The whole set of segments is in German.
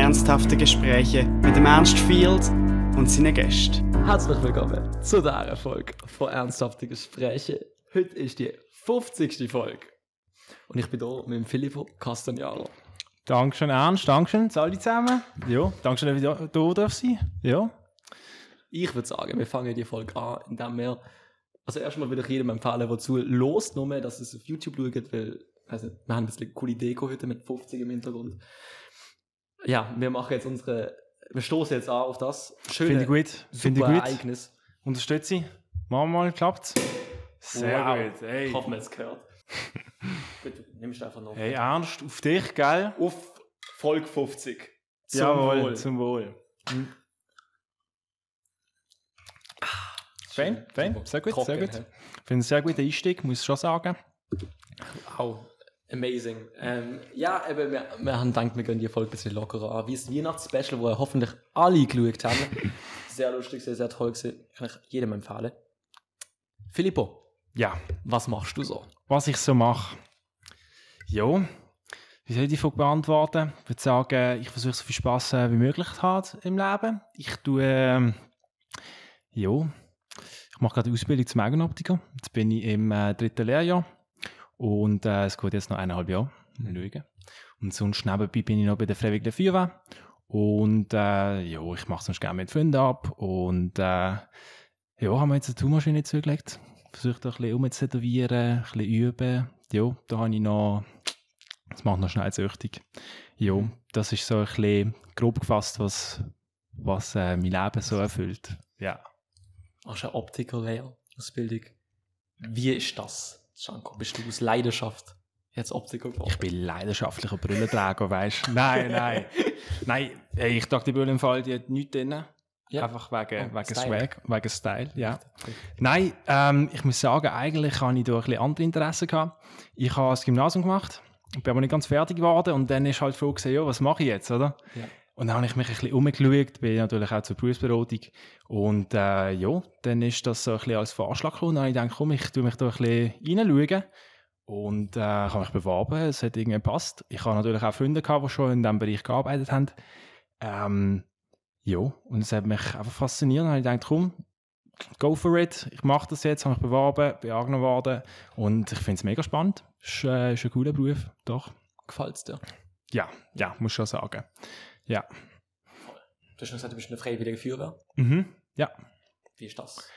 Ernsthafte Gespräche mit dem Ernst Field und seinen Gästen. Herzlich willkommen zu dieser Folge von Ernsthafte Gespräche. Heute ist die 50. Folge. Und ich bin hier mit dem Filippo Castagnaro. Dankeschön, Ernst. Dankeschön, alle zusammen. Ja, Dankeschön, dass ich hier darf sein. Ja. Ich würde sagen, wir fangen die Folge an, indem wir, also erstmal würde ich jedem empfehlen, der zu los, nur mehr, dass es auf YouTube schaut, weil, also, wir haben ein bisschen coole Deko heute mit 50 im Hintergrund. Ja, wir machen jetzt unsere, wir stoßen jetzt an auf das schöne, Finde ich gut. Finde ich gut. Ereignis. Unterstütze. Machen wir mal, klappt's. Sehr wow. gut. Hey. Ich hoffe, man es gehört. Bitte, nimmst du einfach noch. Hey, Ernst, auf dich, gell? Auf Folge 50. Zum Jawohl, Wohl. zum Wohl. Hm. Fein, fein, sehr gut, Trocken, sehr gut. Ich finde es sehr guter Einstieg, muss ich schon sagen. Wow, amazing. Ähm, ja, eben, wir, wir haben gedacht, wir gehen die Folge ein bisschen lockerer an. Wie das Weihnachtsspecial, wo hoffentlich alle geschaut haben. sehr lustig, sehr, sehr toll gewesen. Kann ich jedem empfehlen. Filippo. Ja. Was machst du so? Was ich so mache? Ja, wie soll ich die Frage beantworten? Ich würde sagen, ich versuche so viel Spaß äh, wie möglich zu haben im Leben. Ich tue, äh, ja, ich mache gerade die Ausbildung zum Augenoptiker. Jetzt bin ich im äh, dritten Lehrjahr und äh, es geht jetzt noch eineinhalb Jahre. Mal schauen. Und sonst nebenbei bin ich noch bei der Freiwilligen Feuerwehr. Und äh, ja, ich mache sonst gerne mit Freunden ab. Und äh, ja, haben wir jetzt eine Tourmaschine zugelegt. Versuche da ein bisschen umzutätowieren, ein bisschen üben. Ja, da habe ich noch, das macht noch schnell süchtig. Ja, das ist so ein bisschen grob gefasst, was, was äh, mein Leben so erfüllt. Ja hast eine Optikerlehrausbildung. Wie ist das, Janko? Bist du aus Leidenschaft jetzt Optiker geworden? Ich bin leidenschaftlicher Brillenträger, weißt du? Nein, nein. nein, ich dachte, die Brille im Fall, die hat nichts drin. Ja. Einfach wegen, oh, wegen Style. Swag, wegen Style, ja. Nein, ähm, ich muss sagen, eigentlich habe ich da ein bisschen andere Interessen gehabt. Ich habe das Gymnasium gemacht, bin aber nicht ganz fertig geworden und dann ist halt Frage, ja, was mache ich jetzt, oder? Ja. Und dann habe ich mich ein bisschen umgeschaut, bin natürlich auch zur Berufsberatung. Und äh, ja, dann ist das so ein bisschen als Vorschlag gekommen. Dann habe ich gedacht, komm, ich tue mich da ein bisschen reinschauen. Und äh, habe mich beworben, es hat irgendwie gepasst. Ich habe natürlich auch Freunde gehabt, die schon in diesem Bereich gearbeitet haben. Ähm, ja, und es hat mich einfach fasziniert. Dann habe ich gedacht, komm, go for it. Ich mache das jetzt, habe mich beworben, bin angenommen worden. Und ich finde es mega spannend. Ist, äh, ist ein cooler Beruf, doch. Gefällt es dir? Ja, ja, muss schon sagen. Ja. Du hast schon gesagt, du bist eine freiwillige Feuerwehr. Mhm, ja. Wie ist das?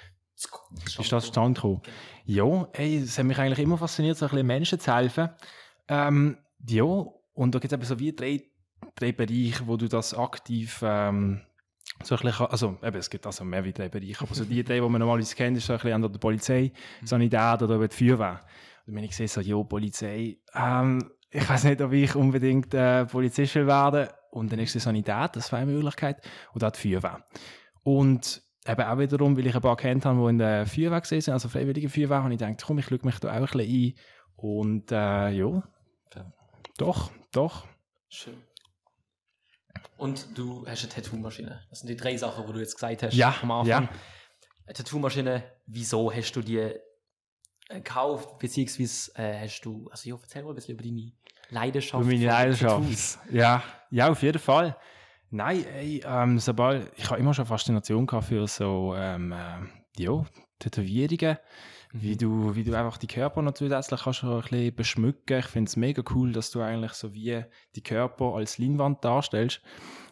Wie ist das zustande gekommen? Ja, ey, es hat mich eigentlich immer fasziniert, so ein bisschen Menschen zu helfen. Ähm, ja, und da gibt es eben so wie drei, drei Bereiche, wo du das aktiv ähm, so ein bisschen, also eben, es gibt also mehr wie drei Bereiche, aber so die drei, die man normalerweise kennt, ist so ein bisschen an der Polizei, mhm. Sanität oder die Feuerwehr. Und wenn ich sehe, so, ja, Polizei, ähm, ich weiß nicht, ob ich unbedingt äh, Polizist will werden und dann ist die Sanität, das war eine Möglichkeit, und auch die Feuerwehr. Und eben auch wiederum, weil ich ein paar kennt habe, die in der Feuerwehr sind, also freiwillige Feuerwehr, und ich dachte, komm, ich schaue mich da auch ein bisschen ein. Und äh, ja, doch, doch. Schön. Und du hast eine Tattoo-Maschine. Das sind die drei Sachen, die du jetzt gesagt hast ja, am Anfang. Ja. Eine Tattoo-Maschine, wieso hast du die äh, gekauft, beziehungsweise äh, hast du, also ja, erzähl mal ein bisschen über deine Leidenschaft. Über meine Leidenschaft. Ja, ja, auf jeden Fall. Nein, ey, ähm, sobald, ich habe immer schon Faszination gehabt für so, ähm, äh, ja, Tätowierungen, mhm. wie, du, wie du einfach die Körper noch zusätzlich kannst ein bisschen beschmücken. Ich finde es mega cool, dass du eigentlich so wie die Körper als Leinwand darstellst.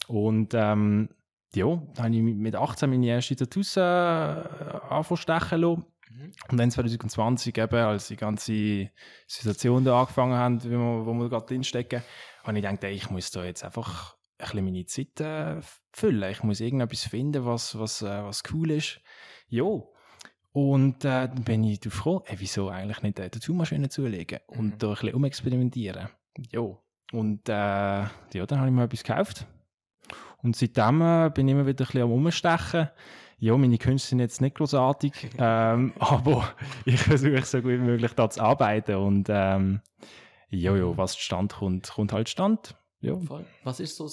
Und ähm, ja, dann habe ich mit 18 meine erste Tattoos äh, angefangen stechen lassen. Mhm. Und dann 2020, eben, als die ganze Situation da angefangen hat, wo wir, wo wir gerade drinstecken, habe ich gedacht, ey, ich muss da jetzt einfach ein bisschen meine Zeit äh, füllen. Ich muss irgendetwas finden, was, was, äh, was cool ist. Ja. Und äh, dann bin ich darauf gekommen, ey, wieso eigentlich nicht eine Tattoo-Maschine zulegen und mhm. da ein bisschen umexperimentieren. Ja. Und äh, ja, dann habe ich mir etwas gekauft. Und seitdem äh, bin ich immer wieder ein bisschen am Umstechen ja, meine Künste sind jetzt nicht großartig, ähm, aber ich versuche so gut wie möglich da zu arbeiten und ähm, ja, ja, was Stand kommt, kommt halt Stand. Ja. Was ist so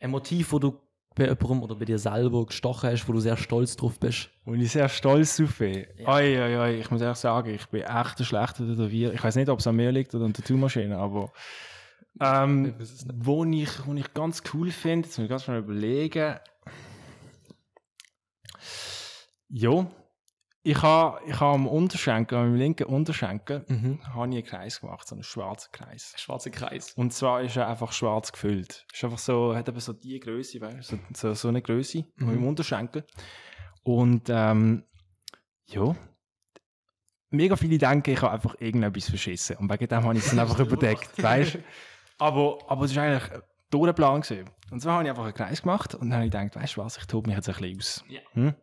ein Motiv, wo du bei jemandem oder bei dir selber gestochen hast, wo du sehr stolz drauf bist? Wo ich sehr stolz drauf bin? Ja. Oi, oi, oi, ich muss ehrlich sagen, ich bin echt ein schlechter Tätowierer. Ich weiß nicht, ob es an mir liegt oder an der Tattoo-Maschine, aber Ähm, Ich wo, ich, wo ich ganz cool finde, jetzt muss ich ganz schnell überlegen. Ja, ich habe ich ha am Unterschenkel, am linken Unterschenkel, Mhm. habe ich einen Kreis gemacht, so einen schwarzen Kreis. Schwarzer Kreis. Und zwar ist er einfach schwarz gefüllt. Ist einfach so, hat eben so die Größe, weißt so, so, so eine Größe Mhm. im Unterschenkel. Und ähm, ja, mega viele denken, ich habe einfach irgendetwas verschissen. Und wegen dem habe ich es dann einfach überdeckt, weißt? Aber, aber es war eigentlich ein Plan. Gewesen. Und zwar habe ich einfach einen Kreis gemacht und dann habe ich gedacht, weißt du was, ich tobe mich jetzt ein bisschen aus. Ja. Hm?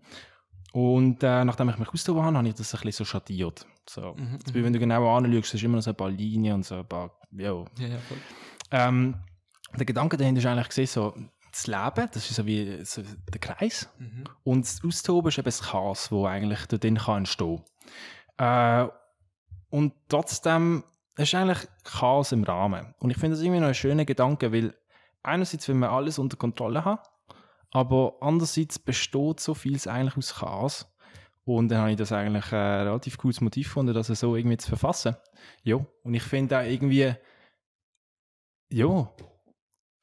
Und äh, nachdem ich mich austoben habe, habe ich das ein bisschen so schattiert. So. Mhm, Jetzt, wenn du genau anschaust, ist immer noch so ein paar Linien und so ein paar, ja, Ja, ja, voll. ähm, der Gedanke dahinter ist eigentlich gesehen, so, das Leben, das ist so wie so der Kreis. Mhm. Und das Austoben ist eben das Chaos, das eigentlich drin kann entstehen äh, Und trotzdem ist eigentlich Chaos im Rahmen. Und ich finde das irgendwie noch ein schöner Gedanke, weil einerseits will man alles unter Kontrolle haben, aber andererseits besteht so vieles eigentlich aus Chaos. Und dann habe ich das eigentlich ein relativ cooles Motiv gefunden, das so irgendwie zu verfassen. Ja, und ich finde auch irgendwie, ja,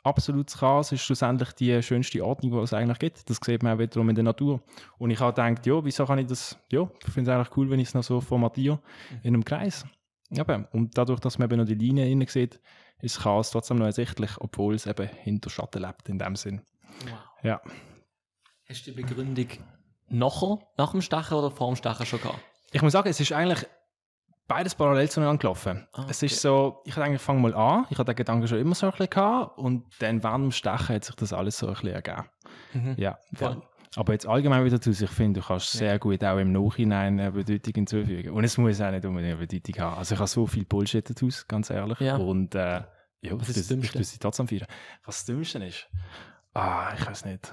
absolutes Chaos ist schlussendlich die schönste Ordnung, die es eigentlich gibt. Das sieht man auch wiederum in der Natur. Und ich habe gedacht, ja, wieso kann ich das, ja, ich finde es eigentlich cool, wenn ich es noch so formatiere in einem Kreis. Eben. Und dadurch, dass man eben noch die Linie innen sieht, ist das Chaos trotzdem noch ersichtlich, obwohl es eben hinter Schatten lebt in dem Sinn. Wow. Ja. Hast du die Begründung nachher, nach dem Stechen oder vor dem Stechen schon gehabt? Ich muss sagen, es ist eigentlich beides parallel zueinander gelaufen. Ah, Es okay. ist so, ich habe eigentlich fange mal an, ich hatte den Gedanken schon immer so ein bisschen gehabt und dann während dem Stechen hat sich das alles so ein bisschen ergeben. Mhm. Ja, Voll. ja. Aber jetzt allgemein wieder zu, ich finde, du kannst sehr gut auch im Nachhinein eine Bedeutung hinzufügen. Und es muss auch nicht unbedingt eine Bedeutung haben. Also ich habe so viel Bullshit daraus, ganz ehrlich. Ja. Und äh, ja, Was ist das das, Dümmste? ich tue sie trotzdem feiern. Was das Dümmste ist? Ah, ich weiß nicht.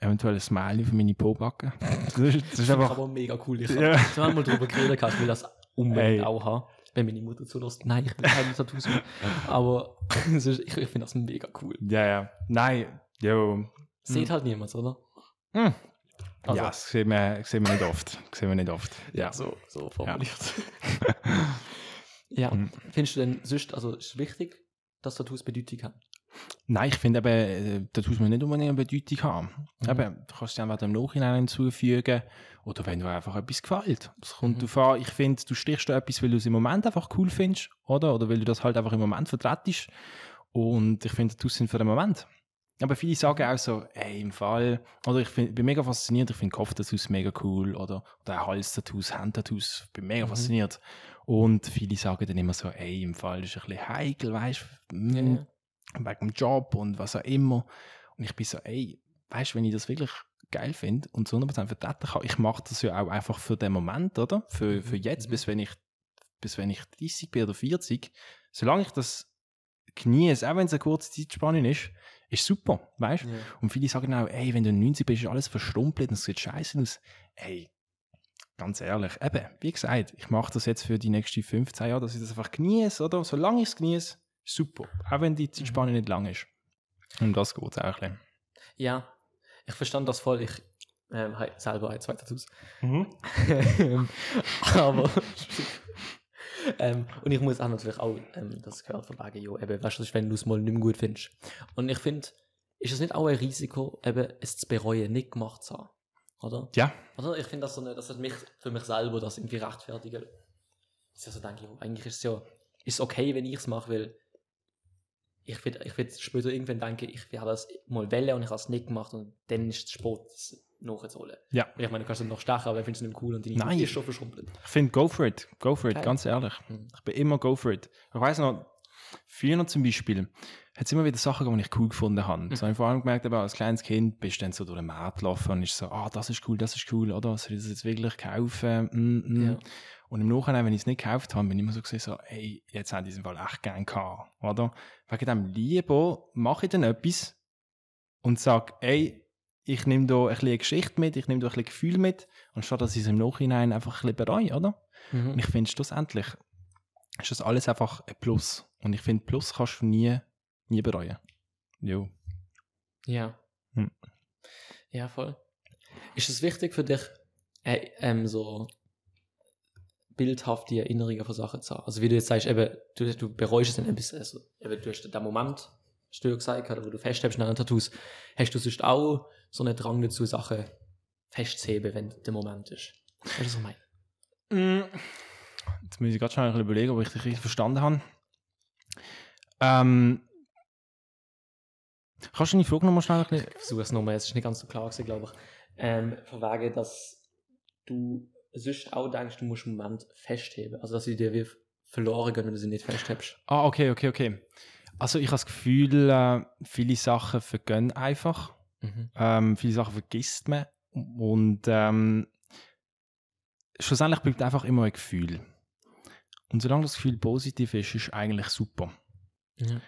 Eventuell ein Smiley für meine Po-Backe. Das ist, das ist Das ist einfach... aber mega cool. Ich Ja. habe zweimal darüber geredet, ich will das unbedingt Ey. auch haben. Wenn meine Mutter zulässt. Nein, ich will keine Tattoos mehr. Aber es ist, ich, ich finde das mega cool. Ja, ja. Nein, jo. Sieht halt niemand, oder? Hm. Also- ja, das sehen wir, sehen wir nicht oft. Das sehen wir nicht oft. Ja. so, so formuliert. ja. Mhm. Findest du denn sonst, also ist es wichtig, dass Tattoos Bedeutung haben? Nein, ich finde eben, äh, da muss man nicht unbedingt eine Bedeutung haben. Mhm. Eben, du kannst dir einfach im Nachhinein hinzufügen oder wenn du einfach etwas gefällt. Es kommt Mhm. darauf an, ich finde, du stichst da etwas, weil du es im Moment einfach cool findest, oder? Oder weil du das halt einfach im Moment vertretest. Und ich finde, Tattoos sind für den Moment. Aber viele sagen auch so, ey, im Fall, oder ich find, bin mega fasziniert, ich finde Kopftattoos mega cool, oder, oder Hals-Tattoos, Hand-Tattoos, bin mega Mhm. fasziniert. Und viele sagen dann immer so, ey, im Fall ist ein bisschen heikel, weißt du, Ja, mm, ja. Wegen dem Job und was auch immer. Und ich bin so, ey, weißt du, wenn ich das wirklich geil finde und zu 100% vertreten kann, ich mache das ja auch einfach für den Moment, oder? Für, für jetzt, Mhm. bis wenn ich bis wenn ich 30 bin oder 40, solange ich das genieße, auch wenn es eine kurze Zeitspanne ist, ist super, weißt du? Ja. Und viele sagen auch, ey, wenn du 90 bist, ist alles verstrumpelt und es sieht scheiße aus. Ey, ganz ehrlich, eben, wie gesagt, ich mache das jetzt für die nächsten 15 Jahre, dass ich das einfach genieße, oder? Solange ich es genieße, super. Auch wenn die Zeitspanne nicht lang ist. Um das geht es auch ein ja, ich verstand das voll. Ich ähm, habe selber ein zwei Tattoos. bisschen. Ähm, aber ähm, und ich muss auch natürlich auch ähm, das gehört von wegen, jo, eben, weißt du, das wenn du es mal nicht mehr gut findest. Und ich finde, ist es nicht auch ein Risiko, eben es zu bereuen, nicht gemacht zu haben? Oder? Ja, Oder? Ich finde das so eine, das hat mich für mich selber das irgendwie rechtfertigen. Das ist ja so, denke ich, eigentlich ist es ja ist okay, wenn ich es mache, weil ich will, ich will später irgendwann denken, ich habe das mal wählen und ich habe es nicht gemacht und dann ist es Sport, das nachzuholen. Ja. Ich meine, du kannst es noch stechen, aber ich finde es nicht cool und die Nein. ist schon verschrumpelt. ich finde, go for it. Go for it, Geil. ganz ehrlich. Mhm. Ich bin immer go for it. Ich weiss noch, früher zum Beispiel, hat es immer wieder Sachen gegeben, die ich cool gefunden habe. Das habe ich vor allem gemerkt, eben als kleines Kind bist du dann so durch den Markt gelaufen und ist so, ah, das ist cool, das ist cool, oder? Soll ich das jetzt wirklich kaufen? Mm, mm. Ja. Und im Nachhinein, wenn ich es nicht gekauft habe, bin ich immer so gesehen, so, ey, jetzt haben die es im Fall echt gern gehabt, oder? Wegen dem lieber mache ich dann etwas und sage, ey, ich nehme da ein bisschen eine Geschichte mit, ich nehme da ein bisschen Gefühl mit, anstatt dass ich es im Nachhinein einfach ein bisschen bereue, oder? Und Mhm. ich finde, schlussendlich ist das alles einfach ein Plus. Und ich finde, Plus kannst du nie, nie bereuen. Jo. Ja. Hm. Ja, voll. Ist es wichtig für dich, äh, ähm, so bildhafte Erinnerungen von Sachen zu haben. Also wie du jetzt sagst, eben, du, du bereust es dann ein bisschen. Also, eben, du hast den Moment, hast du ja gesagt, oder wo du festhältst an den Tattoos, hast du sonst auch so einen Drang dazu, Sachen festzuheben, wenn der Moment ist. Weißt du, was ich meine? Mm, Jetzt muss ich gerade schnell überlegen, ob ich dich richtig verstanden habe. Ähm, kannst du deine Frage nochmal schnell bisschen... Ich versuche es nochmal, es ist nicht ganz so klar gewesen, glaube ich. Ähm, von wegen, dass du sonst auch denkst, du musst einen Moment festheben. Also, dass sie dir wie verloren gehen, wenn du sie nicht festhebst. Ah, okay, okay, okay. Also ich habe das Gefühl, äh, viele Sachen vergehen einfach. Mhm. Ähm, viele Sachen vergisst man. Und ähm, schlussendlich bleibt einfach immer ein Gefühl. Und solange das Gefühl positiv ist, ist eigentlich super. Ja.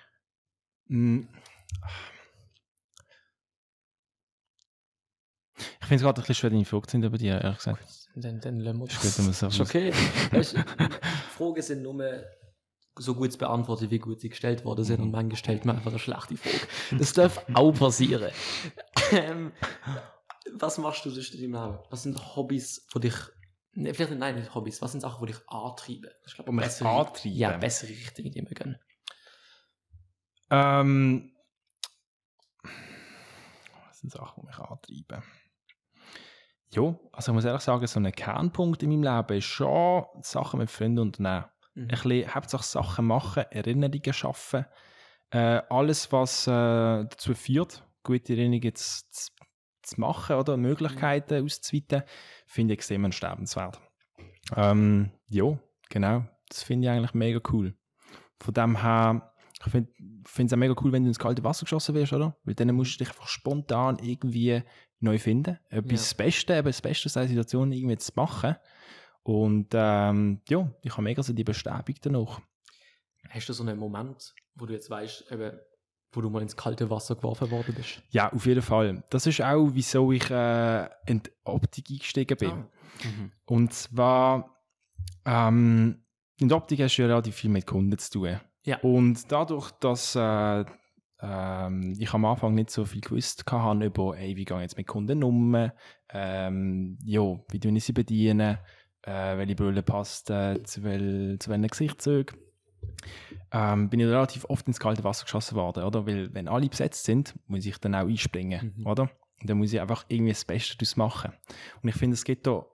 Mm. Ich finde es gerade ein bisschen schwer, deine Frage zu finden bei dir, ehrlich gesagt. Dann, dann lassen wir Ist gut, so Ist okay. Weißt, Fragen sind nur so gut zu beantworten, wie gut sie gestellt worden sind. Und manchmal stellt man einfach eine schlechte Frage. Das darf auch passieren. ähm, was machst du sonst in deinem Leben? Was sind Hobbys, die dich. Ne, vielleicht nicht, nein, nicht Hobbys. Was sind Sachen, die dich antreiben? Ich glaube, Die mich bessere- antreiben? Ja, bessere Richtung, die wir gehen. Ähm, was sind Sachen, die mich antreiben? Ja, also ich muss ehrlich sagen, so ein Kernpunkt in meinem Leben ist schon Sachen mit Freunden unternehmen. Mhm. Ein bisschen Hauptsache Sachen machen, Erinnerungen schaffen. Äh, alles, was äh, dazu führt, gute Erinnerungen zu, zu, zu machen oder Möglichkeiten auszuweiten, finde ich extrem sterbenswert. Ähm, ja, genau. Das finde ich eigentlich mega cool. Von dem her, ich finde es auch mega cool, wenn du ins kalte Wasser geschossen wirst, oder? Weil dann musst du dich einfach spontan irgendwie neu finden. Etwas Ja. das Beste, eben das Beste aus dieser Situation irgendwie zu machen. Und ähm, ja, ich habe mega so die Bestätigung danach. Hast du so einen Moment, wo du jetzt weißt, eben, wo du mal ins kalte Wasser geworfen worden bist? Ja, auf jeden Fall. Das ist auch, wieso ich äh, in die Optik eingestiegen bin. Ah. Mhm. Und zwar, ähm, in der Optik hast du ja relativ viel mit Kunden zu tun. Ja. Und dadurch, dass äh, ähm, ich am Anfang nicht so viel gewusst hatte über, ey, wie gehe ich jetzt mit Kunden um, ähm, ja, wie tue ich sie bedienen, äh, welche Brille passt äh, zu, wel, zu welchen Gesichtszügen, ähm, bin ich relativ oft ins kalte Wasser geschossen worden, oder? Weil, wenn alle besetzt sind, muss ich dann auch einspringen, Mhm. oder? Und dann muss ich einfach irgendwie das Beste daraus machen. Und ich finde, es gibt da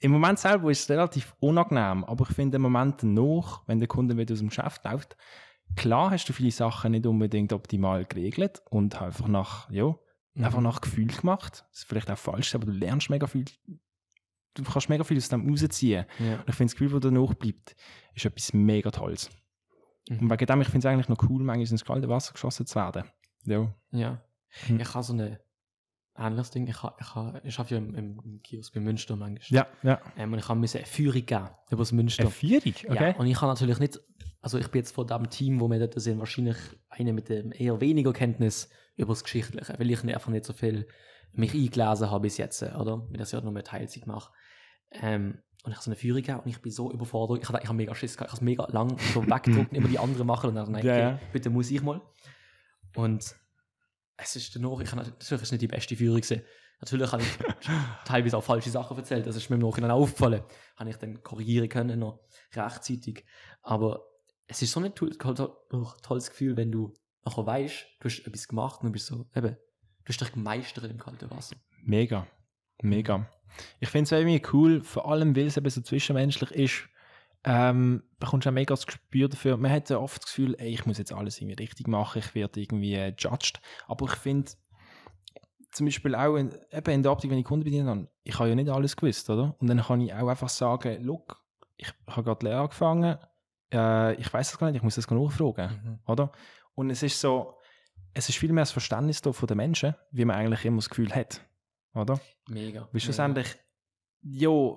im Moment selber ist es relativ unangenehm, aber ich finde im Moment danach, wenn der Kunde wieder aus dem Geschäft läuft, klar hast du viele Sachen nicht unbedingt optimal geregelt und einfach nach, ja, Mhm. einfach nach Gefühl gemacht. Das ist vielleicht auch falsch, aber du lernst mega viel, du kannst mega viel aus dem rausziehen. Ja. Und ich finde, das Gefühl, das danach bleibt, ist etwas mega Tolles. Mhm. Und wegen dem, ich finde es eigentlich noch cool, manchmal ins kalte Wasser geschossen zu werden. Ja. Ja. Hm. Ich habe so ein anderes Ding. Ich, ich, ich arbeite ja im, im, Kiosk bei Münster manchmal. Ja, ja. Ähm, und ich habe mir eine Führung geben über das Münster. Eine Vierung, okay. Ja, und ich kann natürlich nicht, also ich bin jetzt von dem Team, wo wir dort sind, wahrscheinlich einer mit dem eher weniger Kenntnis über das Geschichtliche, weil ich einfach nicht so viel mich eingelesen habe bis jetzt, oder? Weil das ja nur mit Teilzeit mache. Ähm, und ich habe so eine Führung gehabt und ich bin so überfordert. Ich habe ich hab mega Schiss gehabt. Ich habe es mega lang so weggedruckt, immer die anderen machen und dann nein, Ja, okay, bitte muss ich mal. Und es ist danach, ich habe natürlich nicht die beste Führung gewesen. Natürlich habe ich teilweise auch falsche Sachen erzählt, das ist mir im Nachhinein aufgefallen. Habe ich dann korrigieren können, noch rechtzeitig. Aber es ist so ein toll, toll, tolles Gefühl, wenn du nachher weißt, du hast etwas gemacht und du bist so, eben, du hast dich gemeistert im kalten Wasser. Mega. Mega. Ich finde es irgendwie cool, vor allem weil es eben so zwischenmenschlich ist, ähm, bekommst du auch mega das Gespür dafür. Man hat ja oft das Gefühl, ey, ich muss jetzt alles irgendwie richtig machen, ich werde irgendwie äh, judged. Aber ich finde, zum Beispiel auch in, eben in der Optik, wenn ich Kunden bedienen habe, ich habe ja nicht alles gewusst, oder? Und dann kann ich auch einfach sagen, look, ich habe gerade Lehre angefangen, äh, ich weiß das gar nicht, ich muss das nachfragen, oder? Und es ist so, es ist viel mehr das Verständnis da von den Menschen, wie man eigentlich immer das Gefühl hat, oder? Mega. Weil schlussendlich, ja,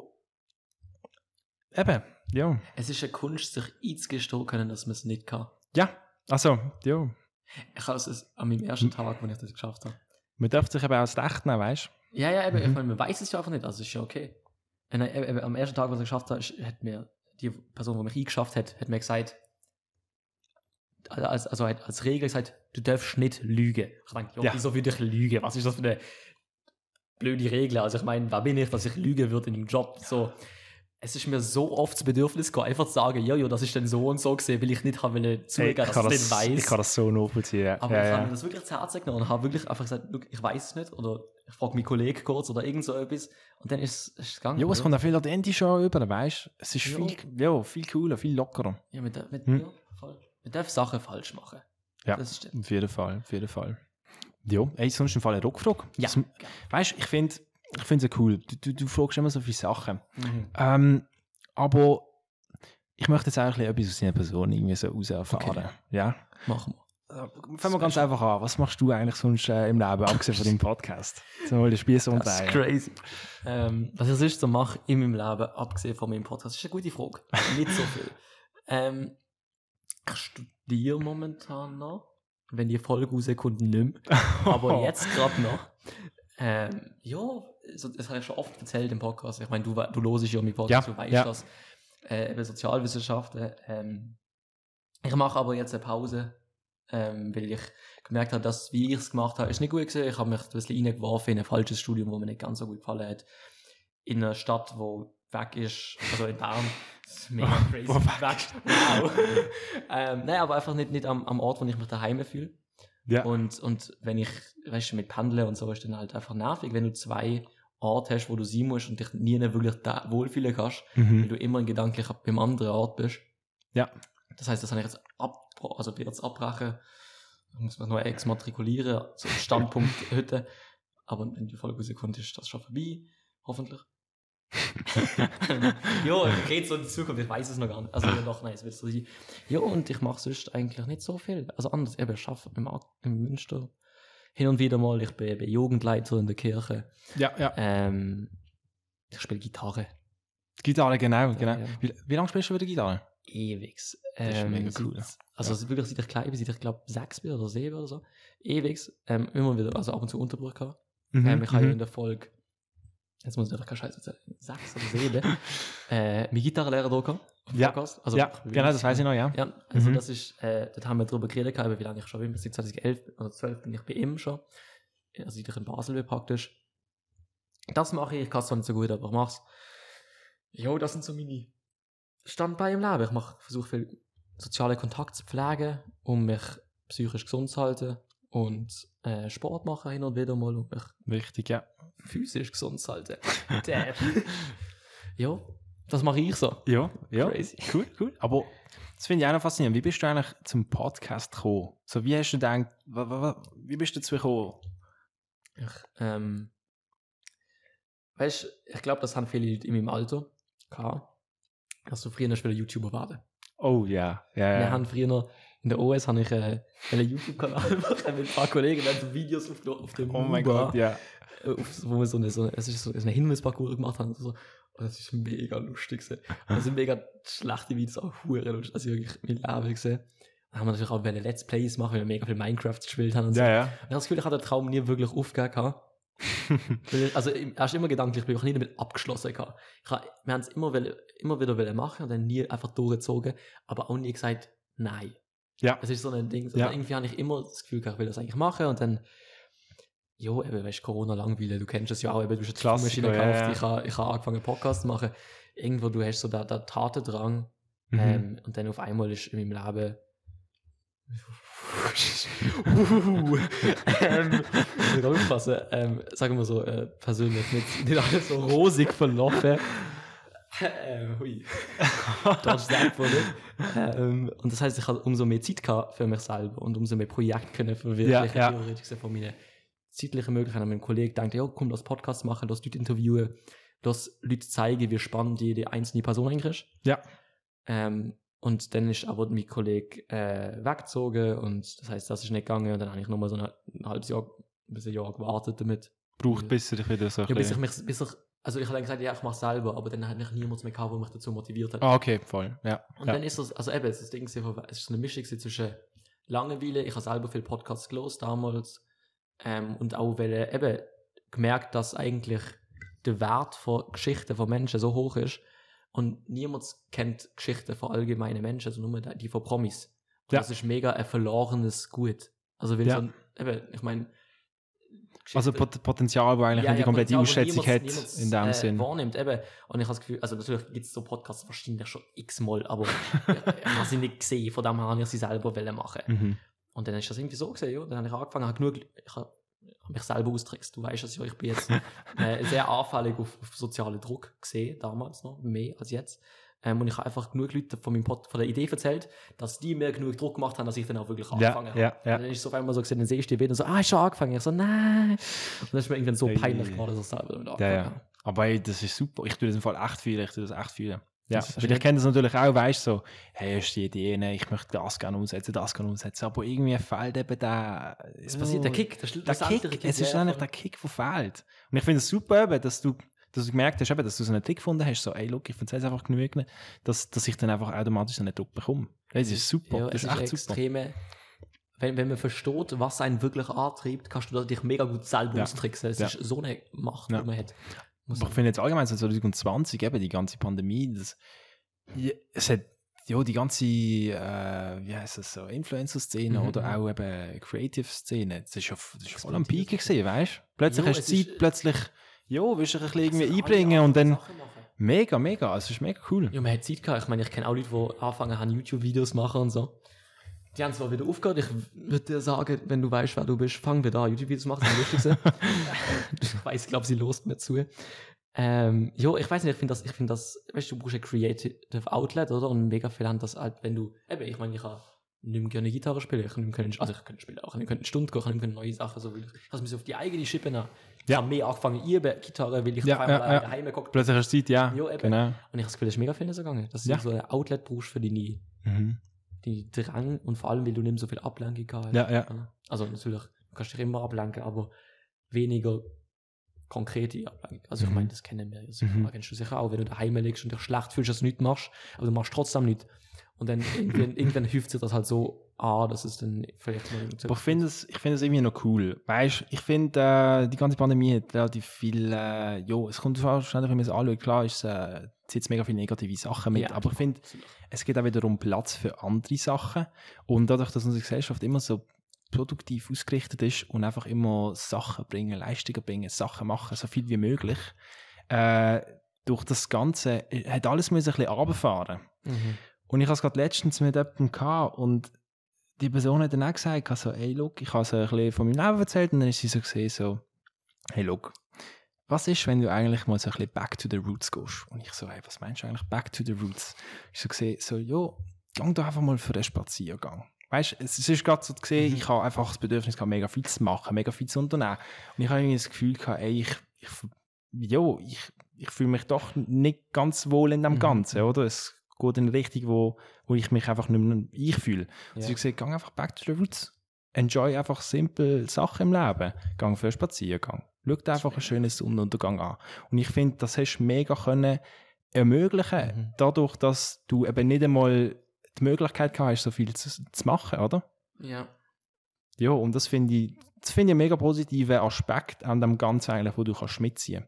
eben, ja. Es ist eine Kunst, sich einzugestehen können, dass man es nicht kann. Ja, also, ja. Ich habe es an meinem ersten Tag, als ich das geschafft habe. Man darf sich eben auch als echt nehmen, weißt du? Ja, ja, eben, ich Mhm. meine, man weiß es ja einfach nicht, also ist ja okay. Und eben, am ersten Tag, was ich geschafft habe, hat mir die Person, die mich eingeschafft hat, hat mir gesagt, als, also als Regel gesagt, du darfst nicht lügen. Ich meine, ja, Ja. wieso würde ich lügen? Was ist das für eine blöde Regel? Also ich meine, wer bin ich, dass ich lügen würde in einem Job? So, es ist mir so oft das Bedürfnis gekommen, einfach zu sagen, ja, ja, das ist dann so und so gesehen, weil ich nicht habe Hey, zugeben, dass ich kann es nicht das, ich weiß. kann das so nachvollziehen. Ja, Aber ja, ich habe ja. mir das wirklich zu Herzen genommen und habe wirklich einfach gesagt, ich weiß es nicht oder ich frage meinen Kollegen kurz oder irgend so etwas und dann ist es- ist es gegangen. Ja, es kommt auch viel authentisch schon über, weißt du? Es ist Ja. viel, ja, viel cooler, viel lockerer. Ja, man darf, man, Hm. ja, voll. man darf Sachen falsch machen. Ja. Das stimmt. Auf jeden Fall, auf jeden Fall. Ja, ey, sonst im Fall eine Rückfrage. Ja. Das- Weißt du, ich finde ich finde es cool. Du, du, du fragst immer so viele Sachen. Mhm. Ähm, aber ich möchte jetzt bisschen etwas aus deiner Person irgendwie so raus erfahren. Okay. Ja? Machen wir. Äh, Fangen wir ganz einfach an. Was machst du eigentlich sonst äh, im Leben, abgesehen von deinem Podcast? So mal den Spieß Das ist crazy. Ähm, was ich sonst so mache in meinem Leben, abgesehen von meinem Podcast, ist eine gute Frage. Nicht so viel. Ähm, ich studiere momentan noch. Wenn die nicht mehr. Aber jetzt gerade noch. Ähm, ja, so, das habe ich schon oft erzählt im Podcast. Ich meine, du, du hörst ja meinen Podcast, Ja, du weißt ja. das. Äh, Sozialwissenschaften. Ähm, ich mache aber jetzt eine Pause, ähm, weil ich gemerkt habe, dass, wie ich es gemacht habe, ist nicht gut gewesen. Ich habe mich ein bisschen reingeworfen in ein falsches Studium, wo mir nicht ganz so gut gefallen hat. In einer Stadt, wo weg ist, also in Bern. Das ist mega crazy. Wo weg weg. Wow. ähm, nein, aber einfach nicht, nicht am, am Ort, wo ich mich daheim fühle. Ja. Und, und wenn ich, weißt du, mit Pendeln und so ist dann halt einfach nervig, wenn du zwei Orte hast, wo du sein musst und dich nie wirklich da wohlfühlen kannst, weil Mhm. du immer gedanklich beim anderen Ort bist. Ja. Das heißt, das habe ich jetzt ab, also jetzt abbrechen, muss man noch exmatrikulieren, so Standpunkt heute. Aber wenn die Folge rauskommt, ist das schon vorbei, hoffentlich. jo, geht so in die Zukunft, ich weiß es noch gar nicht. Also ja, doch, nein, es wird so sein. Jo, und ich mache sonst eigentlich nicht so viel. Also anders, eben, ich arbeite im, Münster hin und wieder mal. Ich bin eben Jugendleiter in der Kirche. Ja, ja. Ähm, ich spiele Gitarre. Gitarre, genau, genau. ja. Wie, wie lange spielst du wieder Gitarre? Ewigs. Das ist mega seit- cool. Also Ja. ja. wirklich seit ich klein bin, seit ich glaube sechs bin oder sieben oder so. Ewigs. Ähm, immer wieder, also ab und zu Unterbruch gehabt. Mhm, Ähm, ich habe ja mhm. in der Folge, jetzt muss ich einfach keine Scheiße erzählen, sechs oder sieben, äh, mein Gitarrenlehrer da gehabt. Ja. Podcast. Also, ja, genau, das weiß ich noch, ja. Ja, also Mhm. das ist, äh, dort haben wir darüber geredet, gehabt, wie lange ich schon bin. Seit 2011 oder 12 bin ich bei ihm schon. Also seit ich in Basel bin praktisch. Das mache ich, ich kann es zwar nicht so gut, aber ich mache es. Jo, das sind so meine Standbeine im Leben. Ich mache, versuche viel soziale Kontakte zu pflegen, um mich psychisch gesund zu halten und äh, Sport machen hin und wieder mal, um mich Wichtig, ja. Physisch gesund zu halten. Damn. ja, das mache ich so. Ja, ja. Crazy. Cool, cool. Aber das finde ich auch noch faszinierend. Wie bist du eigentlich zum Podcast gekommen? So, wie hast du gedacht, wie bist du dazu gekommen? Ich, ähm, weißt ich glaube, das haben viele Leute in meinem Alter gehabt, dass du früher wieder YouTuber werden. Oh, ja, ja, Wir ja. haben früher in der OS habe ich äh, einen YouTube-Kanal gemacht mit ein paar Kollegen, wir haben so Videos auf, der- auf dem Oh mein Gott, ja. Wo wir so eine, so eine, ist so, eine Hinweisparcours gemacht haben. Und, so. und das ist mega lustig. gewesen. Und das sind mega schlechte Videos, auch hure lustig. Also wirklich mein Leben gesehen. Dann haben wir natürlich auch Let's Plays machen, weil wir mega viel Minecraft gespielt haben und so. Ja, ja. Ich habe das Gefühl, ich hatte den Traum nie wirklich aufgegeben. ich- also, erst immer gedanklich, bin ich nie damit abgeschlossen. gehabt. Ich hab, wir haben es immer, will- immer wieder wollen machen und dann nie einfach durchgezogen, aber auch nie gesagt, nein. Ja. Es ist so ein Ding. So, Ja. Irgendwie habe ich immer das Gefühl, ich will das eigentlich machen und dann, jo, eben, weißt du, Corona langweilen, du kennst es ja auch, eben, du hast jetzt Klassiker, Maschine gekauft, ja. ich habe ich hab angefangen, Podcast zu machen. Irgendwo, du hast so den, den Tatendrang Mhm. ähm, und dann auf einmal ist in meinem Leben. uh, ähm, ich muss aufpassen. Ähm, sagen wir so äh, persönlich, nicht, nicht alles so rosig verlaufen. ähm, hui. Das ist einfach nicht. Ähm, und das heißt, ich habe umso mehr Zeit gehabt für mich selber und umso mehr Projekte können verwirklichen, Ja, ja. theoretisch von meinen zeitlichen Möglichkeiten. Mein Kollege denkt, ja, komm, lass Podcast machen, lass Leute interviewen, lass Leute zeigen, wie spannend jede einzelne Person eigentlich ist. Ja. Ähm, und dann ist aber mein Kollege äh, weggezogen und das heißt, das ist nicht gegangen und dann habe ich nochmal so ein, ein halbes Jahr, bis ein Jahr gewartet damit. Braucht, bis du dich wieder so Ja, bis ich mich, bis ich, also ich habe dann gesagt, ja, ich mache selber, aber dann hat mich niemand mehr gehabt, der mich dazu motiviert hat. Ah, okay, voll. Ja. Und ja. dann ist das, also eben, es ist das Ding, gewesen, es ist so eine Mischung zwischen Langeweile, ich habe selber viel Podcasts gelost damals ähm, und auch weil, eben gemerkt, dass eigentlich der Wert von Geschichten von Menschen so hoch ist und niemand kennt Geschichten von allgemeinen Menschen, also nur die von Promis. Und Ja. das ist mega ein verlorenes Gut. Also Ja. so, ein- eben, ich meine. Also Pot Potenzial, wo eigentlich Ja, die komplette Ausschätzung hat, in dem äh, Sinn. wahrnimmt, eben. Und ich habe das Gefühl, also natürlich gibt es so Podcasts wahrscheinlich schon x-mal, aber ich, ich habe sie nicht gesehen, von dem her ich sie selber wollen machen. Mhm. Und dann ist das irgendwie so gesehen, ja. Dann habe ich angefangen, habe genug, ich habe habe mich selber austrickst. Du weißt es ja, ich bin jetzt äh, sehr anfällig auf, auf sozialen Druck gesehen, damals noch, mehr als jetzt. Ähm, und ich habe einfach genug Leute von, meinem Pod, von der Idee erzählt, dass die mir genug Druck gemacht haben, dass ich dann auch wirklich angefangen Ja, habe. ja, ja. Und dann ist es auf einmal so gesehen, dann sehe ich die wieder so, ah, ich schon angefangen. Ich so, nein. Und dann ist mir irgendwann so peinlich geworden, dass ich selber damit angefangen habe. Aber ey, das ist super. Ich tue das im Fall echt viel. Ich tue das echt viel. Ja, Das ist weil ich kenne das natürlich auch, weißt du, so, hey, hast du die Idee, ich möchte das gerne umsetzen, das gerne umsetzen, aber irgendwie fehlt eben der... Es passiert der Kick, der, Der Kick, es ist eigentlich der Kick, der fehlt. Und ich finde es super, eben, dass du, dass du gemerkt hast, eben, dass du so einen Trick gefunden hast, so, ey, look, ich finde es einfach genügend, dass, dass ich dann einfach automatisch einen Druck bekomme. Das ist super, Ja, das es ist echt super. extreme, wenn, wenn man versteht, was einen wirklich antreibt, kannst du dich mega gut selber Ja. austricksen. Es Ja. ist so eine Macht, die man hat. Muss Aber ich finde jetzt allgemein so 2020, eben die ganze Pandemie, das, ja, es hat ja die ganze, äh, wie heißt das so, Influencer-Szene Mhm, oder mhm. auch eben Creative-Szene, das ist ja das ist voll am Piken gesehen, weißt du? Plötzlich Jo, hast du Zeit, ist- plötzlich, ja, willst du dich irgendwie einbringen und dann, mega, mega, es ist mega cool. Ja, man hat Zeit gehabt. Ich meine, ich kenne auch Leute, die anfangen haben, YouTube-Videos machen und so. Die haben zwar wieder aufgehört. Ich würde dir sagen, wenn du weißt, wer du bist, fang wieder an, YouTube-Videos machen. Das ist ich weiß, ich glaube, sie lost mir zu. Ähm, jo, ich weiß nicht, ich finde das, ich finde das, weißt du, du brauchst ein Creative Outlet, oder? Und mega viele haben das halt, wenn du, eben, ich meine, ich habe nicht mehr gerne Gitarre spielen, ich kann nicht mehr können, also ich könnte spielen auch, ich könnte eine Stunde gehen, ich kann mehr neue Sachen, so will ich. Ich habe mich auf die eigene Schippe nehmen. Ich Ja. habe mehr angefangen, üben, Gitarre, weil ich Ja, auf einmal ja, ja. daheim geguckt Plötzlich hast du Zeit, ja, Jo, eben. genau. und ich habe das Gefühl, das ist mega viel so gegangen, dass Ja. du so ein Outlet brauchst für deine, Mhm. Deine Drang und vor allem, weil du nicht so viel Ablenkung hast. Ja, ja. Also natürlich, du kannst dich immer ablenken, aber weniger konkrete Ablenkung. Also ich Mhm. meine, das kennen wir ja sicher, Mhm. kennst du sicher auch, wenn du daheim liegst und dich schlecht fühlst, dass du nichts machst, aber du machst trotzdem nichts. Und dann irgendwann, irgendwann hilft sich das halt so an, dass es dann vielleicht mal Aber ich finde es, ich finde es irgendwie noch cool. Weißt ich finde, äh, die ganze Pandemie hat relativ viel, äh, jo, es kommt wahrscheinlich, wenn man es anschaut, klar, ist, äh, zieht mega viele negative Sachen mit, Ja, aber ich finde, es gibt auch wiederum Platz für andere Sachen. Und dadurch, dass unsere Gesellschaft immer so produktiv ausgerichtet ist und einfach immer Sachen bringen, Leistungen bringen, Sachen machen, so viel wie möglich, äh, durch das Ganze äh, hat alles müssen ein bisschen runterfahren. Mhm. Und ich hatte es gerade letztens mit jemandem gehabt und die Person hat dann auch gesagt, also, hey, look, ich habe so ein bisschen von meinem Leben erzählt und dann ist sie so gesehen, so, hey, look, was ist, wenn du eigentlich mal so ein bisschen back to the roots gehst? Und ich so, hey, was meinst du eigentlich back to the roots? Ich so gesehen, so, jo, gang doch einfach mal für den Spaziergang. Weißt du, es es ist gerade so gesehen, Mhm. ich habe einfach das Bedürfnis gehabt, mega viel zu machen, mega viel zu unternehmen. Und ich habe irgendwie das Gefühl gehabt, ey, ich, ich, jo, ich, ich fühle mich doch nicht ganz wohl in dem Mhm. Ganzen, oder? Es geht in eine Richtung, wo, wo ich mich einfach nicht mehr ich fühle. Ja. Also ich gesagt, gang einfach back to the roots. Enjoy einfach simple Sachen im Leben. Gang für einen Spaziergang. Schau dir einfach einen schönen Sonnenuntergang an. Und ich finde, das hast du mega können ermöglichen, Mhm. dadurch, dass du eben nicht einmal die Möglichkeit gehabt hast, so viel zu, zu machen, oder? Ja. Ja, und das finde ich, das finde ich einen mega positiven Aspekt an dem Ganzen eigentlich, wo du kannst mitziehen.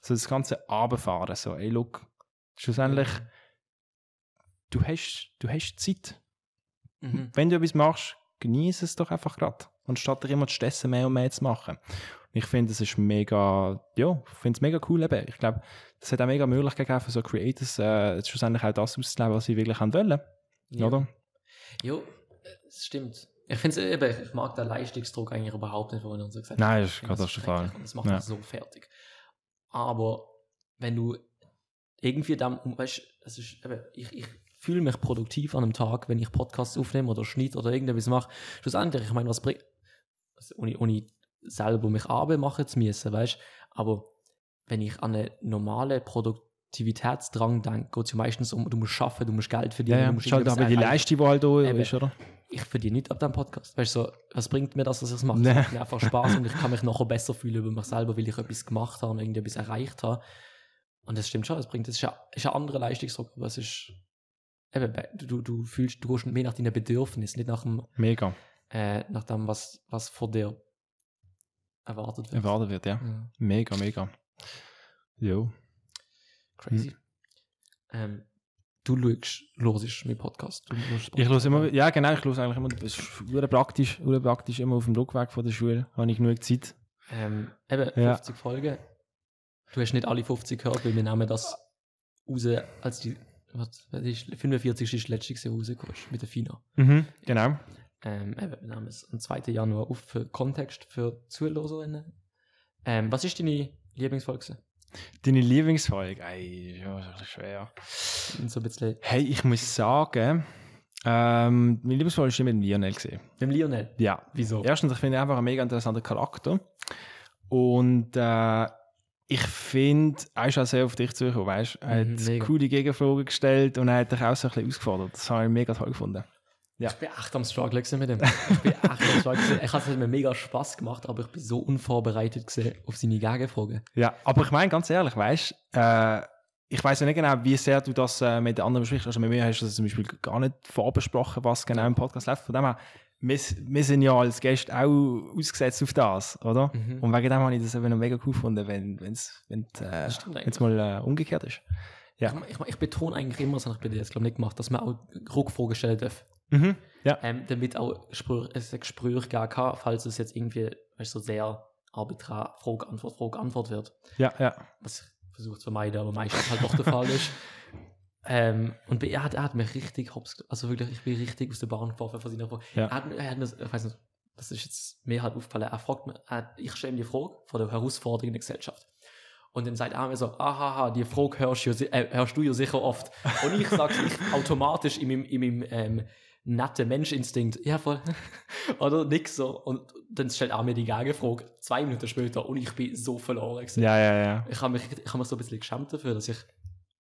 So das ganze Abfahren, so, ey, look, schlussendlich, du hast, du hast Zeit. Mhm. Wenn du etwas machst, genieße es doch einfach gerade. Anstatt dir immer zu stressen, mehr und mehr zu machen. Und ich finde, das ist mega, ja, ich finde es mega cool eben. Ich glaube, das hat auch mega Möglichkeit gegeben für so Creators, äh, schlussendlich auch das auszuleben, was sie wirklich haben wollen. Ja. Oder? Jo, das stimmt. Ich finde es eben, ich mag den Leistungsdruck eigentlich überhaupt nicht, von uns gesagt Nein, Ich das ist katastrophal. Das macht Ja. mich so fertig. Aber wenn du irgendwie dann, weißt es ist eben, ich, ich fühle mich produktiv an einem Tag, wenn ich Podcasts aufnehme oder schneide oder irgendetwas mache. Schlussendlich, ich meine, was bringt, also ohne, ohne selber mich Arbeit machen zu müssen, weißt aber wenn ich an einen normalen Produktivitätsdrang denke, geht es ja meistens um, du musst arbeiten, du musst Geld verdienen, Ja, ja, du das musst halt aber die Leistung, die halt da Eben. ist, oder? ich verdiene nicht ab dem Podcast. Weißt du, so, was bringt mir das, dass ich es mache? Nee. Es macht mir einfach Spaß und ich kann mich nachher besser fühlen über mich selber, weil ich etwas gemacht habe und irgendetwas erreicht habe. Und das stimmt schon, es bringt, das ist ja, ist ein anderer Leistungsdruck, aber es ist, eben, du, du fühlst, du gehst mehr nach deinen Bedürfnissen, nicht nach dem, Mega. äh, nach dem, was, was von dir erwartet wird. Erwartet wird, ja. Ja, Mega, mega. Jo. crazy. Hm. Ähm, du schaust, hörst meinen Podcast. Hörst Ich höre immer, ja genau, ich höre eigentlich immer, es ist praktisch, praktisch, immer auf dem Rückweg von der Schule, habe ich genug Zeit. Ähm, eben, Ja. 50 Folgen. Du hast nicht alle 50 gehört, weil wir nehmen das raus, als die, was, ist, 45 ist die letzte die rausgekommen mit der FINA. Mhm, genau. Ähm, eben, wir nehmen es am 2. Januar auf für Kontext für Zuhörerinnen. Ähm, was ist deine Lieblingsfolge? Deine Lieblingsfolge? Ey, ja, das ist schwer. So ein bisschen Hey, ich muss sagen, ähm, meine Lieblingsfolge war mit dem Lionel. Gewesen. mit dem Lionel. Ja. Wieso? Erstens, ich finde ihn einfach ein mega interessanter Charakter. Und äh, ich finde, er ist auch sehr auf dich zugekommen, weißt du? Er Mhm, hat mega. coole Gegenfragen gestellt und er hat dich auch so ein bisschen herausgefordert. Das habe ich mega toll gefunden. Ja. Ich bin echt am Struggle mit dem. Ich bin echt am Struggle. Ich hat mir mega Spaß gemacht, aber ich bin so unvorbereitet auf seine Gegenfragen. Ja, aber ich meine ganz ehrlich, weißt du, äh, ich weiß ja nicht genau, wie sehr du das äh, mit den anderen besprichst. Also mit mir hast du das zum Beispiel gar nicht vorbesprochen, was genau im Podcast läuft. Von dem her, wir, wir sind ja als Gäste auch ausgesetzt auf das, oder? Mhm. Und wegen dem habe ich das eben noch mega cool gefunden, wenn es wenn, äh, wenn's mal äh, umgekehrt ist. Ja. Ich, ich, ich betone eigentlich immer, das habe ich bei dir jetzt glaube ich nicht gemacht, dass man auch Rückfragen stellen darf. Mhm. Ja. Ähm, damit auch Gespräch, es ein Gespräch geben kann, falls es jetzt irgendwie weißt, du, so sehr arbitrar Frage-Antwort, Frage-Antwort wird. Ja, ja. Was ich versuche zu vermeiden, aber meistens halt doch der Fall ist. Ähm, und er hat, er hat mich richtig hops, also wirklich, ich bin richtig aus der Bahn geworfen von seiner Frage. Ja. Er hat, er hat mir, ich weiß nicht, das ist jetzt mir halt aufgefallen, er fragt mich, er, ich stelle ihm die Frage vor der Herausforderung der Gesellschaft. Und dann sagt er mir so, ahaha, die Frage hörst, du äh, hörst du ja sicher oft. Und ich sage ich automatisch in meinem, in meinem ähm, netten Menschinstinkt, ja voll, oder nix so. Und dann stellt er mir die Gegenfrage, zwei Minuten später, und ich bin so verloren. gewesen. Ja, ja, ja. Ich habe mich, ich habe mich so ein bisschen geschämt dafür, dass ich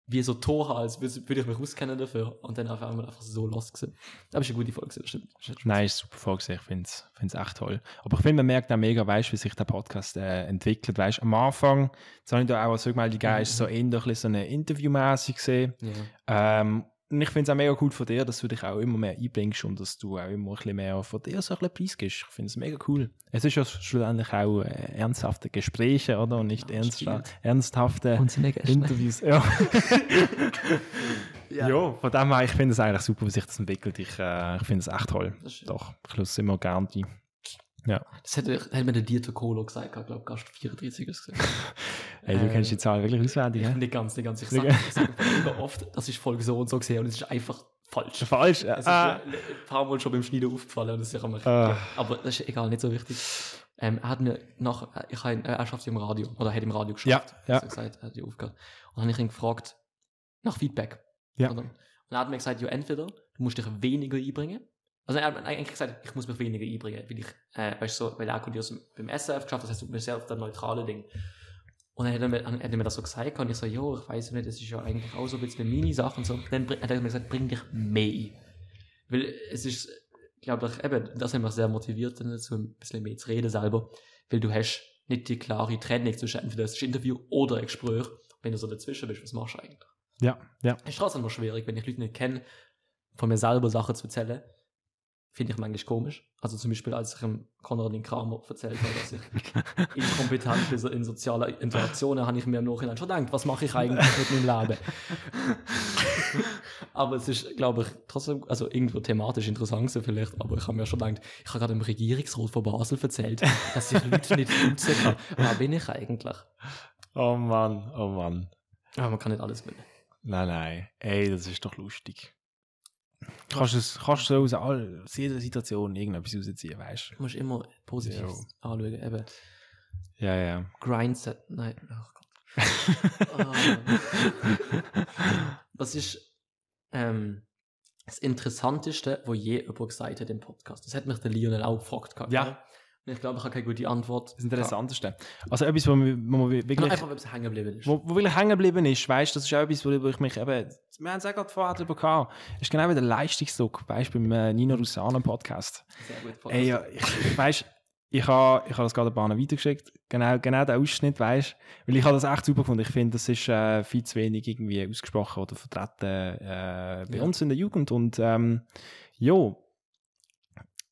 wie so Tor als würde ich mich auskennen dafür. Und dann auf einmal einfach so lost gewesen. Es ist eine gute Folge, das stimmt. Das. Nein, ist super vorgesehen. Ich finde es echt toll. Aber ich finde, man merkt auch mega, weißt, wie sich der Podcast äh, entwickelt. Weißt, am Anfang, das habe ich da auch als Rückmeldung gegeben, ist so bisschen so eine Interviewmäßig gesehen. Ja. Ähm, und ich finde es auch mega cool von dir, dass du dich auch immer mehr einbringst und dass du auch immer ein bisschen mehr von dir so ein bisschen preisgibst. Ich finde es mega cool. Es ist ja schlussendlich auch äh, ernsthafte Gespräche, oder? Und nicht Ja, ernsthafte. Interviews. Ja. Ja. ja, von dem her, ich finde es eigentlich super, wie sich das entwickelt. Ich, äh, ich finde es echt toll. Doch, ich lasse immer gerne die. Ja. Das hätte, hätte mir der Dieter Kohler gesagt, ich glaube, Gast 34 ist gesagt. Hey, du Äh, kennst die Zahl wirklich auswendig, hä? Nicht ganz, nicht ganz. Ich sage sag mega oft, das ist Folge so und so gesehen und es ist einfach falsch. Falsch. Es ist Ah. äh, ein paar Mal schon beim Schneiden aufgefallen und das ist immer, Ah. aber das ist egal, nicht so wichtig. Ähm, er hat mir nach, äh, ich habe, äh, er schafft im Radio, oder er hat im Radio Ja, geschafft, ja. besser gesagt, er hat die Aufgabe. Und dann habe ich ihn gefragt, nach Feedback. Ja. Oder? Und er hat mir gesagt, ja, entweder du musst dich weniger einbringen, also er hat mir eigentlich gesagt, ich muss mich weniger einbringen, weil ich, äh, weißt du, so, weil er kommt ja aus dem, beim SF geschafft, das heißt, du bist sehr auf der neutrale Ding. Und dann hat er, mir, dann hat er mir das so gesagt und ich so, jo, ich weiß nicht, das ist ja eigentlich auch so ein bisschen eine Mini-Sache und so. Dann bring- hat er mir gesagt, bring dich mehr ein. Weil es ist, glaube ich, eben, das hat mich sehr motiviert, dann dazu ein bisschen mehr zu reden selber, weil du hast nicht die klare Trennung zwischen entweder das Interview oder ein Gespräch. Wenn du so dazwischen bist, was machst du eigentlich? Ja, ja. Es ist trotzdem noch schwierig, wenn ich Leute nicht kenne, von mir selber Sachen zu erzählen. Finde ich manchmal komisch. Also zum Beispiel, als ich Konradin Kramer erzählt habe, dass ich inkompetent bin in sozialen Interaktionen, habe ich mir im Nachhinein schon gedacht, was mache ich eigentlich mit meinem Leben? aber es ist, glaube ich, trotzdem, also irgendwo thematisch interessant so vielleicht, aber ich habe mir schon gedacht, ich habe gerade im Regierungsrat von Basel erzählt, dass ich Leute nicht duzen kann. Wer bin ich eigentlich? Oh Mann, oh Mann. Aber man kann nicht alles gewinnen. Nein, nein. Ey, das ist doch lustig. Kannst du es- kannst du so aus, all, aus jeder Situation irgendetwas rausziehen, weißt Du musst immer positiv Ja. anschauen. Eben. du? Ja, ja. Grindset. Nein, ach Gott. Ah. Was ist ähm, das Interessanteste, was je jemand gesagt hat im Podcast? Das hat mich der Lionel auch gefragt. gehabt, Ja. Ich glaube, ich habe keine gute Antwort. Das Interessanteste. Also etwas, wo, wir- wo wirklich... Einfach, ob es hängen geblieben ist. Wo, wo wirklich hängen geblieben ist, weißt du, das ist auch etwas, worüber ich mich eben, wir haben es auch gerade vorher darüber gehabt, ist genau wie der Leistungsdruck, weißt du, beim äh, Nino Rusano Podcast. Sehr gut. Ey, ja, ich, weißt, ich habe ich ha das gerade ein paar Mal weitergeschickt, genau, genau der Ausschnitt, weißt du, weil ich habe das echt super gefunden. Ich finde, das ist äh, viel zu wenig irgendwie ausgesprochen oder vertreten äh, bei Ja. uns in der Jugend und ähm, ja,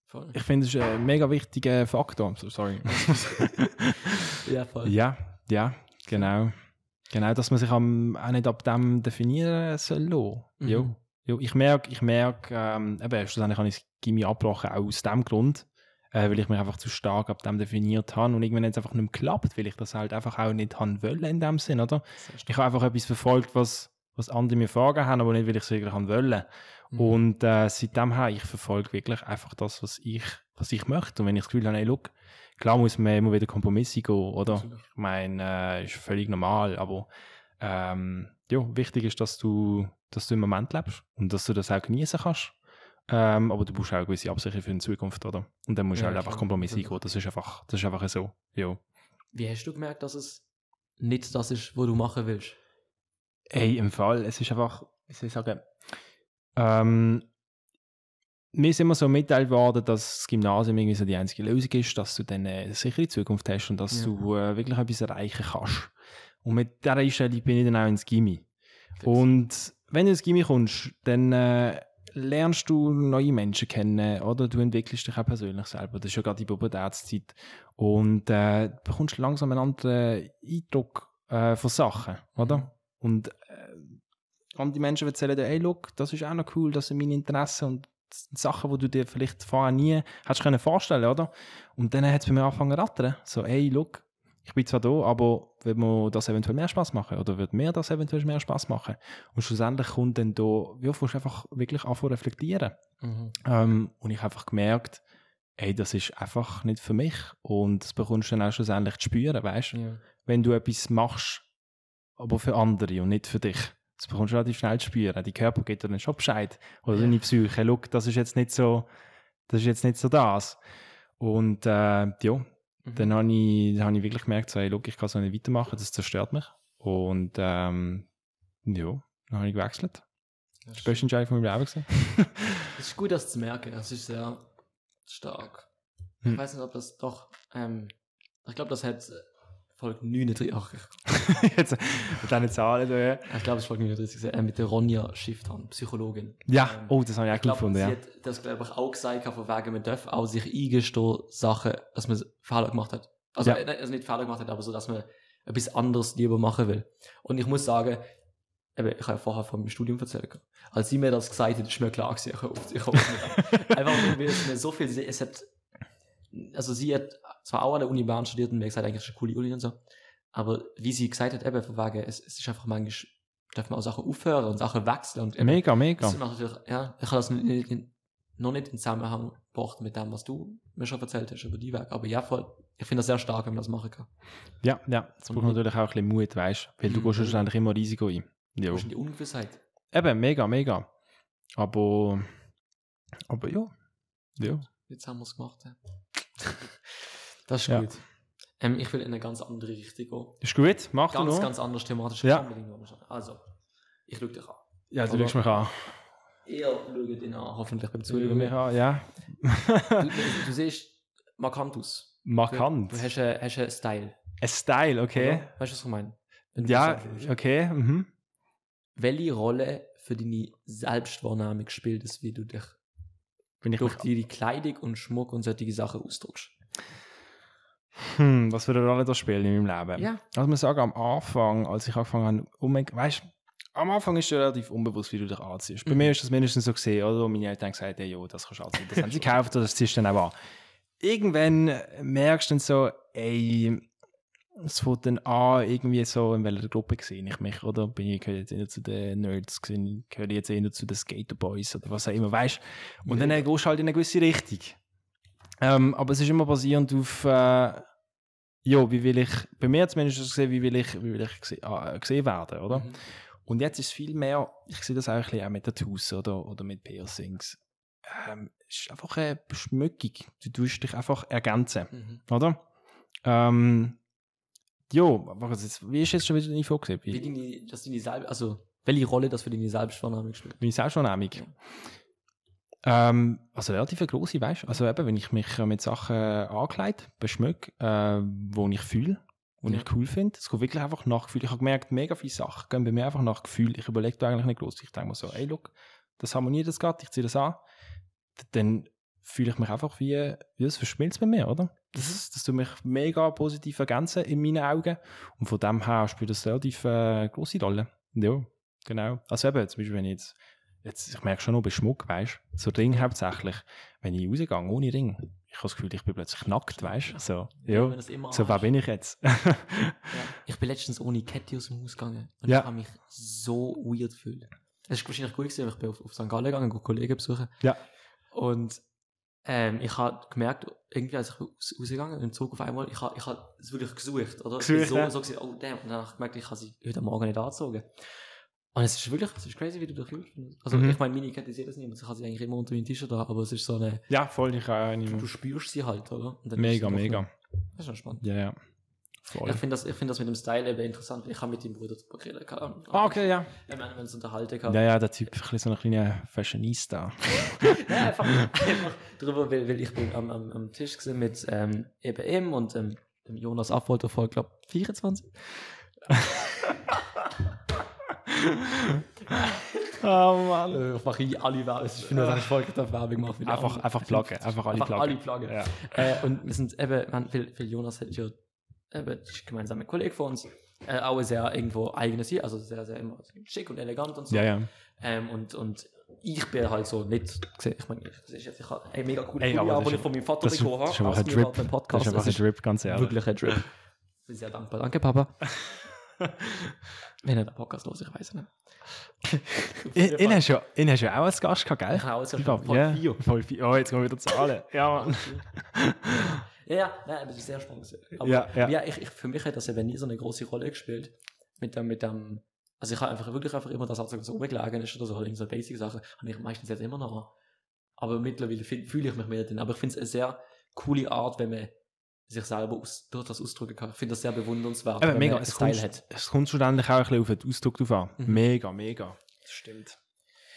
Voll. ich finde, es ist ein mega wichtiger Faktor. So, sorry. Ja, voll. Ja, ja, genau. Genau, dass man sich am, auch nicht ab dem definieren soll lassen. Mhm. Jo. Jo, ich merke, ich merke, ähm, eben, schlussendlich habe ich das Gimmi abgebrochen, auch aus dem Grund. äh, weil ich mich einfach zu stark ab dem definiert habe und irgendwann hat es einfach nicht mehr geklappt, weil ich das halt einfach auch nicht haben wollen in dem Sinn, oder? Ich habe einfach etwas verfolgt, was, was andere mir vorgegeben haben, aber nicht, weil ich es wirklich wollen. Mhm. Und äh, seitdem her, ich verfolge wirklich einfach das, was ich, was ich möchte. Und wenn ich das Gefühl habe, hey, look, klar muss man immer wieder Kompromisse gehen, oder? Absolut. Ich meine, äh, ist völlig normal, aber ähm, ja, wichtig ist, dass du, dass du im Moment lebst und dass du das auch genießen kannst. Ähm, aber du brauchst auch eine gewisse Absicherung für die Zukunft, oder? Und dann musst du Ja, halt einfach. Kompromisse eingehen. Das ist einfach, das ist einfach so. Ja. Wie hast du gemerkt, dass es nicht das ist, was du machen willst? Ey, im Fall, es ist einfach, wie soll ich sagen, ähm, mir ist immer so mitteilt worden, dass das Gymnasium irgendwie so die einzige Lösung ist, dass du dann eine sichere Zukunft hast und dass Ja. du äh, wirklich etwas erreichen kannst. Und mit dieser Einstellung bin ich dann auch ins Gimmi. Und wenn du ins Gimmi kommst, dann äh, lernst du neue Menschen kennen oder du entwickelst dich auch persönlich selber. Das ist ja gerade die Pubertätszeit. Und äh, du bekommst langsam einen anderen Eindruck äh, von Sachen, oder? Und äh, andere Menschen erzählen dir, hey, look, das ist auch noch cool, das sind meine Interessen und Sachen, die du dir vielleicht vorher nie hättest können vorstellen, oder? Und dann hat es bei mir angefangen zu rattern. So, hey, look, ich bin zwar da, aber wird mir das eventuell mehr Spaß machen? Oder wird mir das eventuell mehr Spaß machen? Und schlussendlich kommt dann da, ja, du einfach wirklich anfangen zu reflektieren. Mhm. Ähm, und ich habe einfach gemerkt, ey, das ist einfach nicht für mich. Und das bekommst du dann auch schlussendlich zu spüren, weißt du? Ja. wenn du etwas machst, aber für andere und nicht für dich. Das bekommst du relativ schnell zu spüren. Die Körper geht dir dann schon Bescheid. Oder deine Psyche, look, das ist jetzt nicht so, das ist jetzt nicht so das. Und äh, ja, Mhm. dann habe ich, habe ich wirklich gemerkt, so, hey, look, ich kann so nicht weitermachen, das zerstört mich. Und ähm, ja, dann habe ich gewechselt. Ja, Das beste Entscheidung von meinem Leben. Es ist gut, das zu merken. Das ist sehr stark. Hm. Ich weiß nicht, ob das doch. Ähm, ich glaube, das hat Folge 39. Ach, jetzt mit diesen Zahlen da. ja. ich glaube, es ist Folge 39 gewesen, äh, mit der Ronja Schifftan, Psychologin. Ja, Ähm, oh, das habe ich auch Ich gut glaube, gefunden, sie ja. hat das, glaube ich, auch gesagt, von wegen, man darf auch sich eingestehen, Sachen, dass man Fehler gemacht hat. Also, Ja. äh, also nicht Fehler gemacht hat, aber so, dass man etwas anderes lieber machen will. Und ich muss sagen, eben, ich habe ja vorher von meinem Studium erzählt. Als sie mir das gesagt hat, ist mir klar gewesen, ich habe auf, ich auf Einfach weil es mir so viel, es hat, also sie hat zwar auch an der Uni Bern studiert und mir gesagt, eigentlich ist eine coole Uni und so, aber wie sie gesagt hat, eben, von wegen, es, es ist einfach manchmal, darf man auch Sachen aufhören und Sachen wechseln und eben, Mega, mega. ja, ich habe das nicht, nicht, noch nicht in Zusammenhang gebracht mit dem, was du mir schon erzählt hast über die Weg. Aber ja, voll. Ich finde das sehr stark, wenn man das machen kann. Ja, ja. Es braucht natürlich auch ein bisschen Mut, weißt du? Weil du Mhm. gehst schlussendlich immer Risiko ein. Ja. Du hast die Ungewissheit. Eben, mega, mega. Aber, aber ja. Ja. Jetzt haben wir es gemacht. Ja. das ist Ja. gut. Ähm, ich will in eine ganz andere Richtung gehen. Ist gut, mach du Ganz, noch. ganz anders thematisch. Ja. Also, ich schaue dich an. ja, du schaust mich an. Ihr schaut ihn an, hoffentlich beim Du Zuhören. mich an, ja. Du, du, du siehst markant aus. Markant. Du hast, einen- hast einen Style. Ein Style, okay. Oder? Weißt du, was ich meine? Wenn du Ja, okay. Mhm. welche Rolle für deine Selbstwahrnehmung spielt es, wie du dich Bin ich durch die Kleidung und Schmuck und solche Sachen ausdrückst? Hm, was eine Rolle das spielt in meinem Leben? Ja. Also man sagen, am Anfang, als ich angefangen habe, um, weißt am Anfang ist es relativ unbewusst, wie du dich anziehst. Bei Mhm. mir ist das mindestens so gesehen, oder? Meine Eltern haben gesagt, hey, jo, das kannst du anziehen. Das haben sie gekauft oder das ziehst du dann auch an. Irgendwann merkst du dann so, ey, es fängt dann an, irgendwie so, in welcher Gruppe sehe ich mich, oder? Bin ich, gehöre jetzt eher zu den Nerds, gehöre ich jetzt eher zu den Skater Boys oder was auch immer, weißt Und dann äh, gehst du halt in eine gewisse Richtung. Ähm, aber es ist immer basierend auf, äh, ja, wie will ich, bei mir zumindest gesehen, wie will ich, wie will ich gese äh, gesehen werden, oder? Mhm. Und jetzt ist viel mehr, ich sehe das auch ein bisschen auch mit Tattoos oder, oder mit Piercings. Ähm, es ist einfach eine Beschmückung. Du tust dich einfach ergänzen, Mhm. oder? Ähm, ja, was jetzt, wie ist jetzt schon wieder deine Frage? Wie Wie, deine, dass deine also, welche Rolle das für deine Selbstwahrnehmung spielt? wie Selbstwahrnehmung? Ähm, also relativ eine grosse, weißt du? Also eben, wenn ich mich äh, mit Sachen ankleide, beschmücke, äh, wo ich fühle, wo Ja. ich cool finde, es geht wirklich einfach nach Gefühl. Ich habe gemerkt, mega viele Sachen gehen bei mir einfach nach Gefühl. Ich überlege da eigentlich nicht groß. Ich denke mir so, ey, look, das harmoniert das gerade, ich ziehe das an. Dann fühle ich mich einfach wie, wie es verschmilzt bei mir, oder? Das, das tut mich mega positiv ergänzen in meinen Augen. Und von dem her spielt das relativ äh, grosse Rolle. Ja, genau. Also eben, zum Beispiel, wenn ich jetzt, jetzt ich merke schon noch bei Schmuck, weißt du, so Ring hauptsächlich, wenn ich rausgehe ohne Ring, ich habe das Gefühl, ich bin plötzlich nackt, weißt du? So, Ja, ja, so wer bin ich jetzt? Ja. Ich bin letztens ohne Kette aus dem Haus gegangen und Ja. ich habe mich so weird gefühlt. Es ist wahrscheinlich gut gewesen, weil ich bin auf, auf St. Gallen gegangen, und Kollegen besuchen. Ja. Und ähm, ich habe gemerkt, irgendwie als ich raus, rausgegangen im Zug auf einmal, ich habe ich hab es wirklich gesucht. Oder? Ich Gesucht, so, ja. so gesehen, oh damn. Und dann habe ich gemerkt, ich habe sie heute Morgen nicht angezogen. Und es ist wirklich, es ist crazy, wie du dich fühlst. Also Mhm. ich meine, meine Kette sieht das nicht, ich habe sie eigentlich immer unter meinem T-Shirt da, aber es ist so eine, ja, voll, ich habe eine. du spürst sie halt, oder? Mega, mega. noch- Das ist schon spannend. Ja, ja. Voll. Ich finde das, ich find das mit dem Style eben interessant. Ich habe mit dem Bruder drüber geredet. keine Ahnung. Ah, okay, ja. Ich meine, wenn es unterhalten kann. Ja, ja, der Typ ist so ein kleiner Fashionista. Ja, einfach, einfach drüber, weil, weil ich bin am, am, am Tisch gewesen mit ähm, eben ihm und ähm, dem Jonas Affolter vor, glaube 24. Oh Mann. Äh, ich mache hier alle Werbung. Ich finde, dass ich Folge darf Werbung die Einfach, anderen. einfach pluggen. Einfach alle Einfach pluggen. alle pluggen. Ja. Äh, und wir sind eben, man, weil, weil Jonas hat ja eben, gemeinsamer Kollege von uns, äh, auch sehr irgendwo eigenes hier, also sehr, sehr immer schick und elegant und so. ja, ja. Ähm, und, und ich bin halt so nicht gesehen. Ich meine, ich, das ist jetzt, ich habe einen mega coolen Ey, Pulli aber an, das den ich von meinem Vater bekommen das ist einfach als ein Drip. Das ist einfach ein Drip, ganz ehrlich. wirklich ein Drip. Ich bin sehr dankbar. Danke, Papa. Wenn er den Podcast los, ich weiß es nicht. Ich, hast ja, hast ja auch als Gast gehabt, gell? Ich Ich schon glaub, voll ja, vier. voll vier. Oh, jetzt kommen wir wieder Zahlen. Ja, Mann. Ja, ja, nein, aber es ist sehr spannend. Aber Ja, ja, ja. ich, ich, für mich hat das eben nie so eine große Rolle gespielt. Mit dem, mit dem, also ich habe einfach wirklich einfach immer das, was so rumgelegen ist oder so, irgend so basic Sachen, habe ich meistens jetzt immer noch. Aber mittlerweile fühl- fühle ich mich mehr drin. Aber ich finde es eine sehr coole Art, wenn man sich selber aus, durch das ausdrücken kann. Ich finde das sehr bewundernswert, Aber wenn mega, es Style kommt, hat. es kommt schlussendlich auch ein bisschen auf den Ausdruck drauf an. Mhm. Mega, mega. Das stimmt.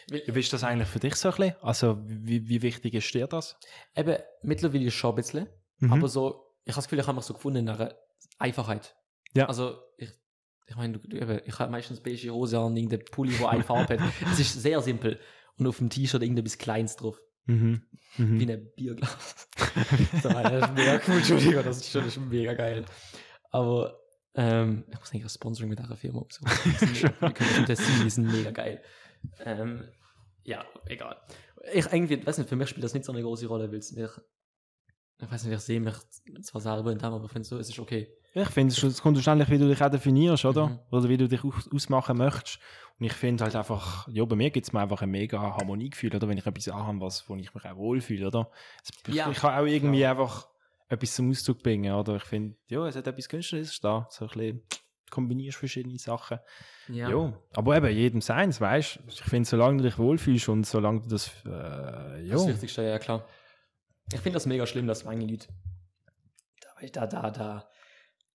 Wie ist das eigentlich für dich so ein bisschen? Also, wie, wie wichtig ist dir das? eben, mittlerweile schon ein bisschen. Mhm. Aber so, ich habe das Gefühl, ich habe mich so gefunden in einer Einfachheit. Ja. Also, ich, ich meine, ich habe meistens beige Hose an, irgendein Pulli, wo eine Farbe hat. Es ist sehr simpel. Und auf dem T-Shirt irgendetwas Kleines drauf. Mhm. Mhm. Wie ein Bierglas. so, das ist mega cool, Entschuldigung, das ist schon das ist mega geil. Aber, ähm, ich muss eigentlich ein Sponsoring mit dieser Firma sind- Wir können das Tessin, die sind mega geil. Ähm, ja, egal. Ich irgendwie, weiß nicht, für mich spielt das nicht so eine große Rolle, weil es mich, ich weiß nicht, ich sehe mich zwar selber in dem, aber ich finde so, es ist okay. Ich finde, es es kommt wahrscheinlich, wie du dich auch definierst, oder? Mhm. Oder wie du dich aus- ausmachen möchtest. Und ich finde halt einfach, ja, bei mir gibt es mir einfach ein mega Harmoniegefühl, oder? Wenn ich etwas anhabe, was, wo ich mich auch wohlfühle, oder? Es, ich, Ja. ich kann auch irgendwie einfach etwas zum Ausdruck bringen, oder? Ich finde, ja, es hat etwas Künstlerisches da. So ein bisschen kombinierst verschiedene Sachen. Ja. Aber eben, jedem seins, weißt du? Ich finde, solange du dich wohlfühlst und solange du das, äh, ja. Das Wichtigste, ja klar. Ich finde das mega schlimm, dass manche Leute da, da, da, da,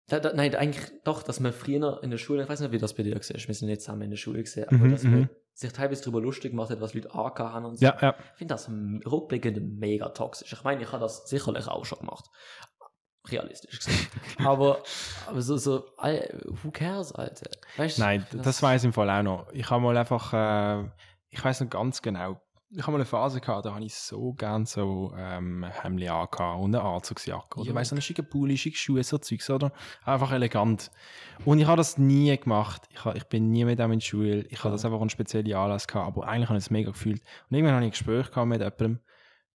da, nein, eigentlich doch, dass man früher in der Schule, ich weiß nicht, wie das bei dir gesehen ist, wir sind nicht zusammen in der Schule gesehen, aber Mhm, dass man mhm. sich teilweise darüber lustig gemacht hat, was Leute AK haben und so. Ja, ja. Ich finde das rückblickend mega toxisch. Ich meine, ich habe das sicherlich auch schon gemacht. Realistisch gesehen. aber, aber so, so, who cares, Alter? Weißt, Nein, das, weiß ich im Fall auch noch. Ich habe mal einfach, äh, ich weiß noch ganz genau, ich habe mal eine Phase gehabt, da habe ich so gern so ähm, Hemd angehabt und eine Anzugsjacke. Oder Ja. weißt du, einen schicken Pulli, schicke Schuhe, so Zeugs, oder? Einfach elegant. Und ich habe das nie gemacht. Ich, ha- ich bin nie mit dem in die Schule. Ich habe Ja. das einfach einen speziellen Anlass gehabt, aber eigentlich habe ich es mega gefühlt. Und irgendwann habe ich ein Gespräch gehabt mit jemandem.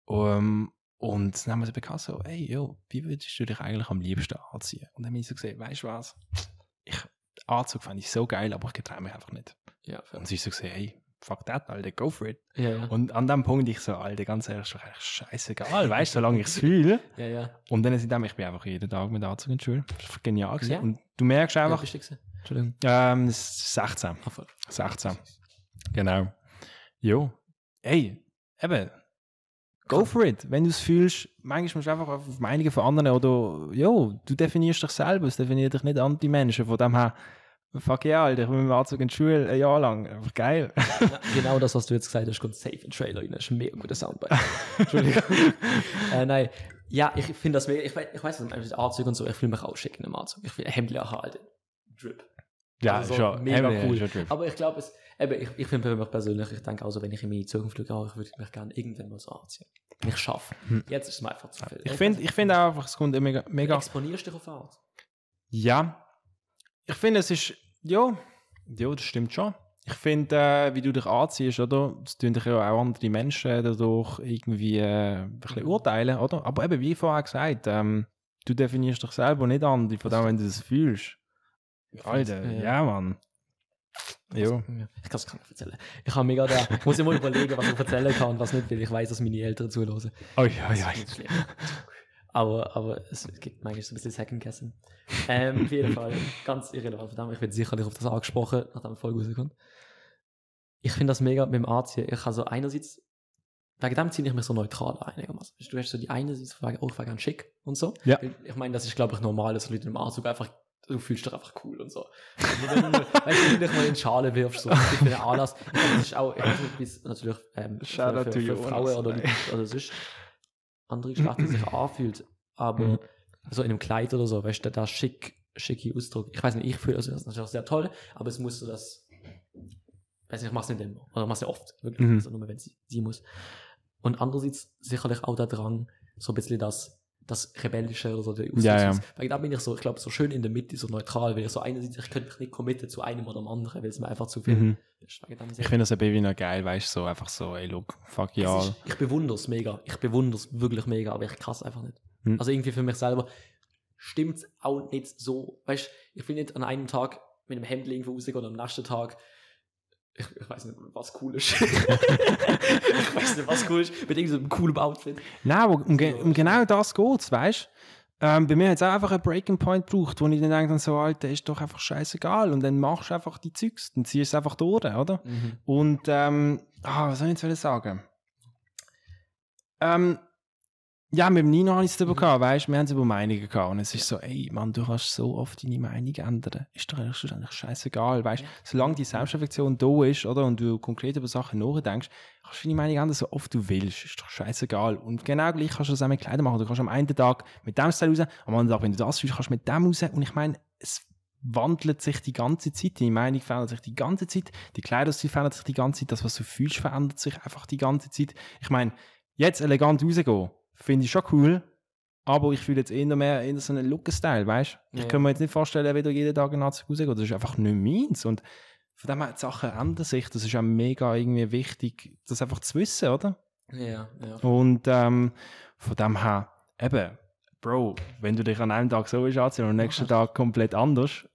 Um, und dann haben wir so bekannt, so, hey, yo, wie würdest du dich eigentlich am liebsten anziehen? Und dann habe ich so gesagt, weißt du was? Ich, Anzug fand ich so geil, aber ich getraue mich einfach nicht. ja. Und sie ist so gesagt, hey, fuck that, Alter, go for it. ja, ja. Und an dem Punkt ich so, Alter, ganz ehrlich, scheißegal, weißt du, solange ich es fühle. ja, ja. Und dann ist es ich bin einfach jeden Tag mit Anzug in die Schule. Das war genial gewesen. Ja. Und du merkst Ja, einfach, bist du gewesen? Entschuldigung. ähm, es ist 16. Ah, voll. 16. Genau. Jo. Ey, eben. Go for it. Wenn du es fühlst, manchmal musst du einfach auf Meinungen von anderen oder, jo, du definierst dich selber, es definiert dich nicht Anti-Menschen. Von dem her, fuck ja, Alter, ich bin mit dem Anzug in die Schule ein Jahr lang. Einfach geil. Genau das, was du jetzt gesagt hast, kommt safe in den Trailer rein. Das ist ein mega guter Soundbite. Entschuldigung. äh, nein. Ja, ich finde das mega. Ich, wei- ich weiß, mit Anzug und so, ich fühle mich auch schick in einem Anzug. Ich finde Hemd auch halt. Drip. Ja, Also, schon. mega Emily, cool. schon Drip. Aber ich glaube, es, eben, ich, ich finde für mich persönlich, ich denke auch so, wenn ich in meine Zukunft schaue, ich würde mich gerne irgendwann mal so anziehen. Ich schaffe. Hm. Jetzt ist es mir einfach zu viel. Ich finde ich find auch einfach, es kommt mega, Du mega exponierst dich auf Art. Ja, ich finde, es ist, ja, ja, das stimmt schon. ich finde, äh, wie du dich anziehst, oder? Das tun dich ja auch andere Menschen dadurch irgendwie äh, ein bisschen urteilen, oder? Aber eben, wie vorher gesagt, ähm, du definierst dich selber nicht andere, von dem, wenn du das fühlst. Alter, Ja. ja, Mann. Jo. Ich kann es gar nicht erzählen. Ich habe mega da, ich muss immer überlegen, was ich erzählen kann und was nicht, weil ich weiß, dass meine Eltern zuhören. Oi, oi, Das Aber, aber es gibt manchmal so ein bisschen Guessing. Ähm, auf jeden Fall, ganz irrelevant. Verdammt, ich werde sicherlich auf das angesprochen, nachdem die Folge rauskommt. Ich finde das mega mit dem Anziehen. Ich kann so einerseits, wegen dem ziehe ich mich so neutral einigermaßen. Du hast so die eine Seite, wegen, oh, ich ganz schick und so. Ja. Ich meine, das ist, glaube ich, normal, dass Leute im Anzug einfach, du fühlst dich einfach cool und so. Wenn du, weißt dich mal in Schale wirfst, so für einen Anlass, das ist auch, ich weiß nicht, es natürlich ähm, für, für, für Frauen oder, oder sonst andere Geschlechter sich anfühlt, aber Mhm. so in einem Kleid oder so, weißt du, da schick, schicke Ausdruck. Ich weiß nicht, ich fühle also das ist natürlich sehr toll, aber es muss so das, weiß nicht, ich mach's nicht immer, oder mach's ja oft, wirklich, Mhm. also nur wenn sie, sie muss. Und andererseits sicherlich auch der Drang, so ein bisschen das, das Rebellische oder so, der Ja, ja. Weil da bin ich so, ich glaube, so schön in der Mitte, so neutral, weil ich so einerseits, ich könnte mich nicht committen zu einem oder dem anderen, weil es mir einfach zu viel Mhm. ist. Ich finde das ein bisschen noch geil, weißt du, so einfach so, ey, look, fuck ja. ich bewundere es mega. Ich bewundere es wirklich mega, aber ich kann es einfach nicht. Hm. Also irgendwie für mich selber stimmt es auch nicht so. Weißt du, ich will nicht an einem Tag mit einem Hemd irgendwo rausgehen und am nächsten Tag. Ich, weiß nicht, was cool ist. ich weiß nicht, was cool ist. Mit irgendeinem coolen Outfit. Nein, um, um genau das geht es, weißt du? Ähm, bei mir hat es auch einfach einen Breaking Point gebraucht, wo ich dann denke, dann so, Alter, ist doch einfach scheißegal. Und dann machst du einfach die Zeugs, dann ziehst du es einfach durch, oder? Und, ähm, ah, was soll ich jetzt sagen? Ähm, ja, mit dem Nino habe ich es darüber Mhm. gehabt, weißt wir haben es über Meinungen gehabt. Und es ist so, ey, Mann, du kannst so oft deine Meinung ändern. Ist doch eigentlich scheißegal, weißt? Ja. Solange die Selbstreflexion da ist, oder, und du konkret über Sachen nachdenkst, kannst du deine Meinung ändern, so oft du willst. Ist doch scheißegal. Und genau gleich kannst du das auch mit Kleidern machen. Du kannst am einen Tag mit dem Style raus, am anderen Tag, wenn du das fühlst, kannst du mit dem raus. Und ich meine, es wandelt sich die ganze Zeit. Deine Meinung verändert sich die ganze Zeit. Die Kleiderstil verändert sich die ganze Zeit. Das, was du fühlst, verändert sich einfach die ganze Zeit. Ich meine, jetzt elegant rausgehen, finde ich schon cool. Aber ich fühle jetzt eher mehr in so einen Look-Style, weißt du? Ich Ja. kann mir jetzt nicht vorstellen, wieder jeden Tag in Anzug rausgehen. Das ist einfach nicht meins. Und von dem her, die Sachen ändern sich. Das ist auch mega irgendwie wichtig, das einfach zu wissen, oder? Ja, ja. Und ähm, von dem her, eben, Bro, wenn du dich an einem Tag so willst anziehen und am nächsten Tag komplett anders.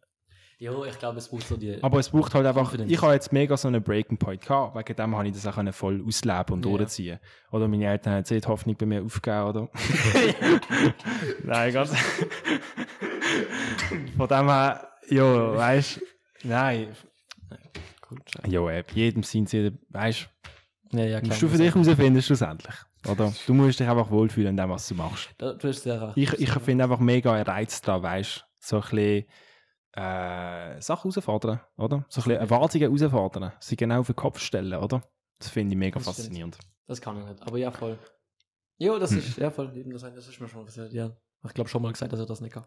Jo, ich glaube, es braucht so die. Aber es braucht halt einfach, ich habe jetzt mega so einen Breaking Point gehabt, wegen dem habe ich das auch voll ausleben und Ja. durchziehen. Oder meine Eltern haben jetzt die Hoffnung bei mir aufgegeben, oder? Nein, ganz. Von dem her, ja, weißt du, nein. Ja, eben, jedem sein Ziel, weißt ja, ja, du, klar. musst du für dich herausfinden, schlussendlich. Oder? Du musst dich einfach wohlfühlen in dem, was du machst. Da, du hast sehr recht. Ich, ich finde einfach mega Reiz da, weißt du? So ein bisschen äh, Sachen herausfordern, oder? So ein bisschen Erwartungen herausfordern. Sie genau auf den Kopf stellen, oder? Das finde ich mega Das stimmt. faszinierend. Das kann ich nicht. Aber ja, voll. Jo, das ist, ja, voll. Eben, das, das ist mir schon passiert, ja. Ich glaube schon mal gesagt, dass er das nicht kann.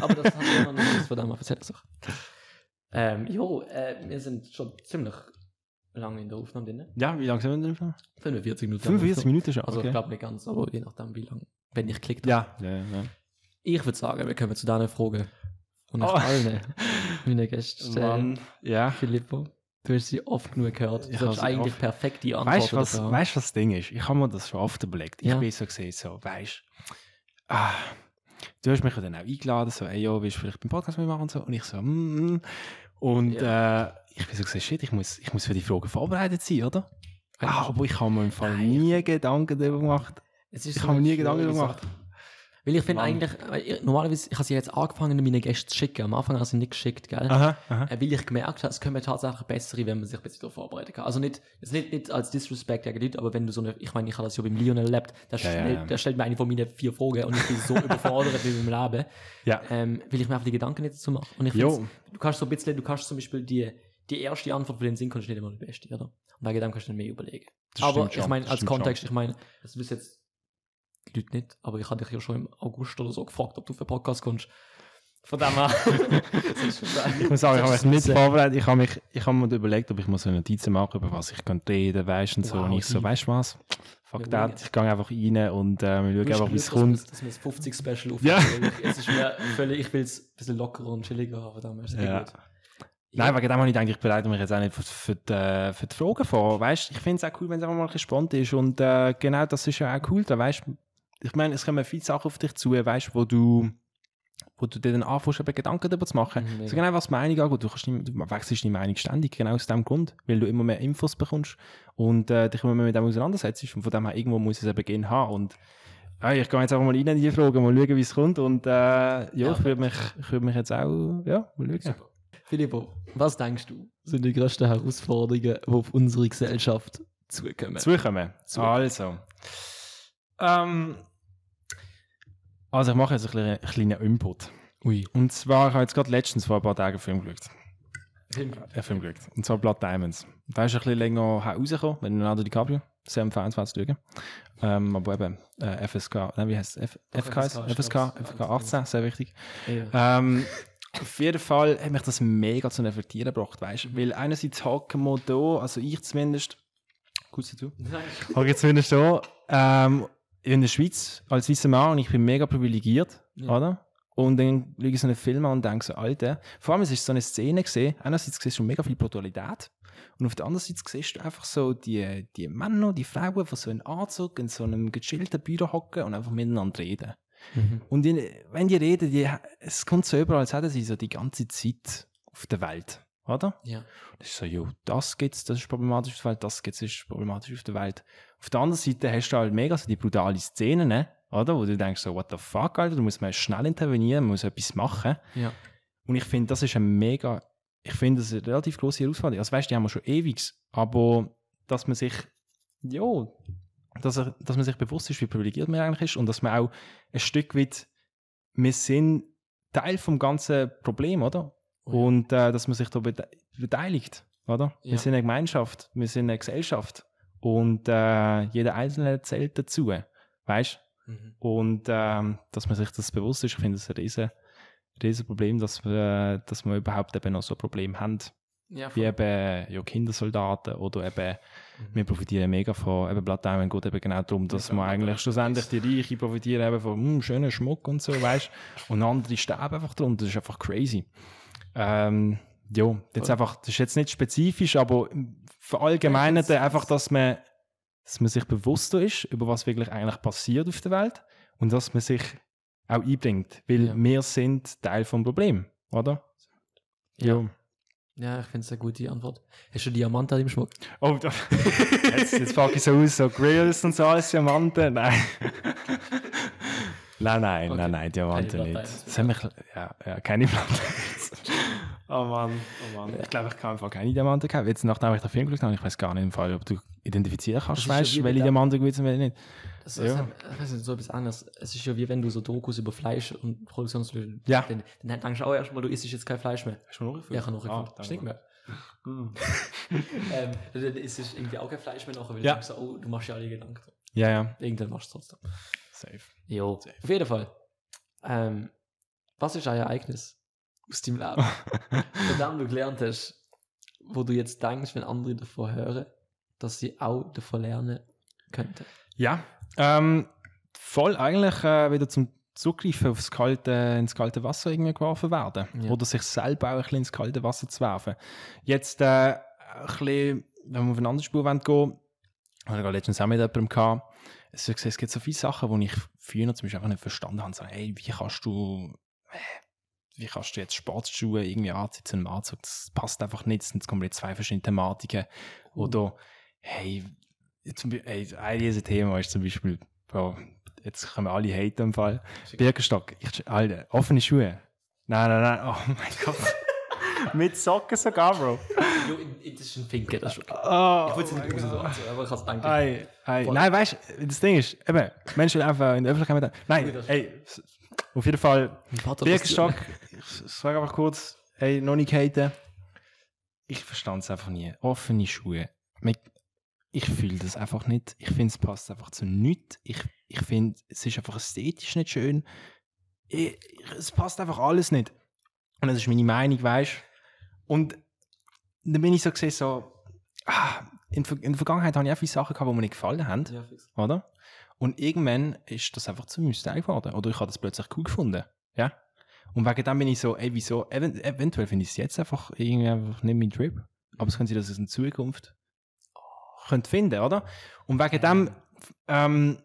Aber das hat er noch nicht, wird einmal erzählt. Ähm, jo, äh, wir sind schon ziemlich lange in der Aufnahme drin. Ja, wie lange sind wir denn? 45 Minuten. 45 Minuten schon. Also okay. ich glaube nicht ganz, aber je nachdem, wie lange, wenn ich klickt. ja, ja, ja. Ich würde sagen, wir kommen zu deiner Frage. Und Oh. ich allen meine Gäste stellen. Mann, ja. Filippo, du hast sie oft genug gehört. Ich Du hast eigentlich oft- perfekt die Antwort Weißt du, was, dafür. weißt, was das Ding ist? Ich habe mir das schon oft überlegt. Ich Ja. bin so gesehen, so, weißt ah, du hast mich ja dann auch eingeladen, so, ey, jo, willst du vielleicht beim Podcast mitmachen und so? Und ich so, mm, mm. Und äh, ich bin so gesehen, shit, ich muss, ich muss für die Fragen vorbereitet sein, oder? Ah, aber ich habe mir im Fall Nein. nie Gedanken darüber gemacht. Es ist Ich so habe mir nie Gedanken darüber gemacht. Weil ich finde eigentlich, ich- normalerweise, ich habe sie jetzt angefangen, meine Gäste zu schicken. Am Anfang habe ich sie nicht geschickt, gell? Aha, aha. Äh, Weil ich gemerkt habe, es können tatsächlich bessere, wenn man sich ein bisschen darauf vorbereiten kann. Also nicht, jetzt nicht, nicht als Disrespect gegen Leute, aber wenn du so eine, ich meine, ich habe das ja beim Lionel erlebt, der, Ja, ja, stellt, ja. der stellt mir eine von meinen vier Fragen und ich bin so überfordert mit meinem Leben, Ja. ähm, weil ich mir einfach die Gedanken nicht dazu mache. Und ich finde, du kannst so ein bisschen, du kannst zum Beispiel die, die erste Antwort für den Sinn kannst du nicht immer die beste, oder? Und wegen dem kannst du dann mehr überlegen. Das aber ich schon, meine, als Kontext, ich meine, das wissen jetzt die Leute nicht, aber ich hatte dich ja schon im August oder so gefragt, ob du für Podcast kommst. Von dem her. Ich muss sagen, ich habe mich nicht vorbereitet. Ich habe, mich, ich habe mir überlegt, ob ich mal so Notizen mache, über was ich könnte reden, weißt und so. Wow, und ich so, weißt du was? Fuck Wir that. Ich gehe einfach rein und äh, wir schauen einfach, wie es kommt. Dass wir, das 50 Special Ja. aufnehmen. Es ist mir völlig, ich will es ein bisschen lockerer und chilliger haben, ist es Ja. gut. Nein, wegen dem habe ich gedacht, ich bereite mich jetzt auch nicht für, für, die, für die Fragen vor. Weißt ich finde es auch cool, wenn es einfach mal ein bisschen spontan ist. Und äh, genau das ist ja auch cool. Da, weißt ich meine, es kommen viele Sachen auf dich zu, weißt wo du wo du dir dann anfängst, eben Gedanken darüber zu machen. Mhm, so genau, was die Meinung angeht. Du, kannst nicht, du wechselst deine Meinung ständig, genau aus dem Grund, weil du immer mehr Infos bekommst und äh, dich immer mehr mit dem auseinandersetzt. Und von dem her, irgendwo muss es eben gehen haben. Und äh, ich gehe jetzt einfach mal rein in die Frage, mal schauen, wie es kommt. Und äh, ja, Ja, ich würde mich, ich mich jetzt auch, ja, mal schauen. Super. Filippo, was denkst du, sind die größten Herausforderungen, die auf unsere Gesellschaft zukommen? Zukommen. Zu- Also. Ähm, also ich mache jetzt einen kleinen, einen kleinen Input. Ui. Und zwar, ich habe jetzt gerade letztens vor ein paar Tagen einen Film geschaut. Film. Einen Film geschaut. Und zwar Blood Diamonds. Da ist ein bisschen länger rausgekommen, mit Leonardo DiCaprio. Sehr empfehlenswert zu schauen. Ähm, aber eben, äh, FSK, nein, wie heißt es? FK, FSK, FSK. FSK 18, sehr wichtig. Ja. Ähm, auf jeden Fall hat mich das mega zu Reflektieren gebracht, weißt du? Weil einerseits hocken wir da, also ich zumindest, gut dazu, hocke ich zumindest da, ähm, in der Schweiz als weißer Mann und ich bin mega privilegiert, Ja. oder? Und dann schaue ich so einen Film an und denke so, Alter, vor allem es ist so eine Szene gesehen, einerseits siehst du schon mega viel Brutalität und auf der anderen Seite siehst du einfach so die, die Männer, die Frauen, die so in Anzug in so einem gechillten Büro hocken und einfach miteinander reden. Mhm. Und in, wenn die reden, die, es kommt so über, als hätten sie so die ganze Zeit auf der Welt, oder? Ja. Das ist so, jo, das gibt's, das ist problematisch auf der Welt, das gibt's, das ist problematisch auf der Welt. Auf der anderen Seite hast du halt mega so die brutale Szenen, ne? oder? Wo du denkst so, what the fuck, Alter, da muss man schnell intervenieren, man muss etwas machen. Ja. Und ich finde, das ist ein mega, ich finde, das ist eine relativ grosse Herausforderung. Also weißt du, die haben wir schon ewig, aber dass man sich, ja, dass, er, dass man sich bewusst ist, wie privilegiert man eigentlich ist und dass man auch ein Stück weit, wir sind Teil vom ganzen Problem, oder? Oh. Und äh, dass man sich da bete beteiligt, oder? Ja. Wir sind eine Gemeinschaft, wir sind eine Gesellschaft und äh, jeder Einzelne zählt dazu, weißt Mhm. und ähm, dass man sich das bewusst ist, ich finde das ein riesen, riesen Problem, dass wir, dass wir überhaupt eben noch so ein Problem haben, Ja, wie eben ja, Kindersoldaten oder eben, Mhm. wir profitieren mega von, eben Blood Diamond geht eben genau darum, dass Ja, eigentlich schlussendlich die Reichen profitieren eben von hm, schönen Schmuck und so, weißt und andere sterben einfach drunter, das ist einfach crazy. Ähm, ja, jetzt einfach, das ist jetzt nicht spezifisch, aber verallgemeinert Ja, einfach, dass man, dass man sich bewusster ist, über was wirklich eigentlich passiert auf der Welt und dass man sich auch einbringt, weil Ja. wir sind Teil vom Problem, oder? Ja. Ja, ich finde es eine gute Antwort. Hast du Diamanten im Schmuck? Oh, da, jetzt, jetzt packe ich so aus, so Grills und so alles Diamanten. Nein. nein, nein, Okay. nein, nein, Diamanten nicht. Das haben ja, ja, keine Blood Oh Mann, oh Mann. Ich glaube, ich kann einfach keine Diamanten kaufen. Jetzt, nachdem ich den Film geschaut habe, ich weiß gar nicht im Fall, ob du identifizieren kannst, ja weißt welche Diamanten gut sind, welche nicht. Das ist ja. ich weiß nicht, so etwas anderes. Es ist ja wie wenn du so Dokus über Fleisch und Produktionslöhne. Ja. Dann, dann denkst du auch erstmal, du isst jetzt kein Fleisch mehr. Hast du noch Ja, ich habe noch Ah, gefüllt. Ist nicht mehr. Hm. ähm, dann ist es irgendwie auch kein Fleisch mehr nachher, weil Ja. du denkst, oh, du machst ja alle Gedanken. Ja, ja. Irgendwann machst du es trotzdem. Safe. Jo, auf jeden Fall. Ähm, was ist ein Ereignis aus deinem Leben, von dem du gelernt hast, wo du jetzt denkst, wenn andere davon hören, dass sie auch davon lernen könnten? Ja, ähm, voll eigentlich äh, wieder zum Zugreifen aufs kalte, ins kalte Wasser irgendwie geworfen werden. Ja. Oder sich selber auch ein bisschen ins kalte Wasser zu werfen. Jetzt äh, ein bisschen, wenn wir auf eine andere Spur wollen gehen, habe ich letztens auch mit jemandem gehabt, es, es gibt so viele Sachen, die ich früher zum Beispiel einfach nicht verstanden habe. So, hey, wie kannst du, äh, wie kannst du jetzt Sportschuhe irgendwie anziehen zu einem Anzug? Das passt einfach nicht, das sind komplett zwei verschiedene Thematiken. Oder, hey, zum Beispiel, ein riesen Thema ist zum Beispiel, Bro, jetzt können wir alle haten im Fall. Birkenstock, ich, Alter, offene Schuhe. Nein, nein, nein, oh mein Gott. Mit Socken sogar, Bro. Jo, das ist ein Finken, das ist okay. Oh, Ich wollte es nicht so anziehen, aber ich habe es. Voll. Nein, weißt du, das Ding ist, eben, Menschen einfach in der Öffentlichkeit mit. Nein, das- ey, auf jeden Fall, Birkenstock, ich sage einfach kurz, ey, noch nicht haten. Ich verstand es einfach nie. Offene Schuhe. Mit- Ich fühle das einfach nicht. Ich finde, es passt einfach zu nichts. Ich, ich finde, es ist einfach ästhetisch nicht schön. Ich, ich, es passt einfach alles nicht. Und das ist meine Meinung, weißt. Und dann bin ich so gesehen, so, ah, in, in der Vergangenheit habe ich auch viele Sachen gehabt, die mir nicht gefallen haben Ja, oder? Und irgendwann ist das einfach zu Style geworden. Oder ich habe das plötzlich cool gefunden. Ja? Und wegen dem bin ich so, ey, wieso, event eventuell finde ich es jetzt einfach irgendwie einfach nicht mein Trip. Aber es können sie das in Zukunft könnt finden, oder? Und wegen dem, ähm,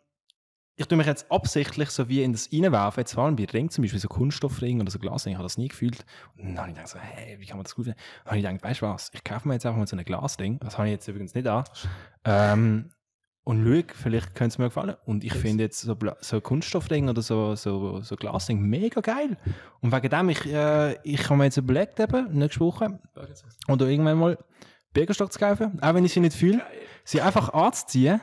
ich tue mich jetzt absichtlich so wie in das reinwerfen, jetzt vor allem bei Ring zum Beispiel, so Kunststoffring oder so Glasring, ich habe das nie gefühlt. Und dann habe ich gedacht so, hey, wie kann man das gut finden? Dann habe ich gedacht, weißt du was, ich kaufe mir jetzt einfach mal so ein Glasring, das habe ich jetzt übrigens nicht an, ähm, und schau, vielleicht könnte es mir gefallen. Und ich finde jetzt so, so Kunststoffring oder so, so, so Glasring mega geil. Und wegen dem, ich, äh, ich habe mir jetzt überlegt, eben, nächste Woche, oder irgendwann mal Birkenstock zu kaufen, auch wenn ich sie nicht fühle, sie einfach anzuziehen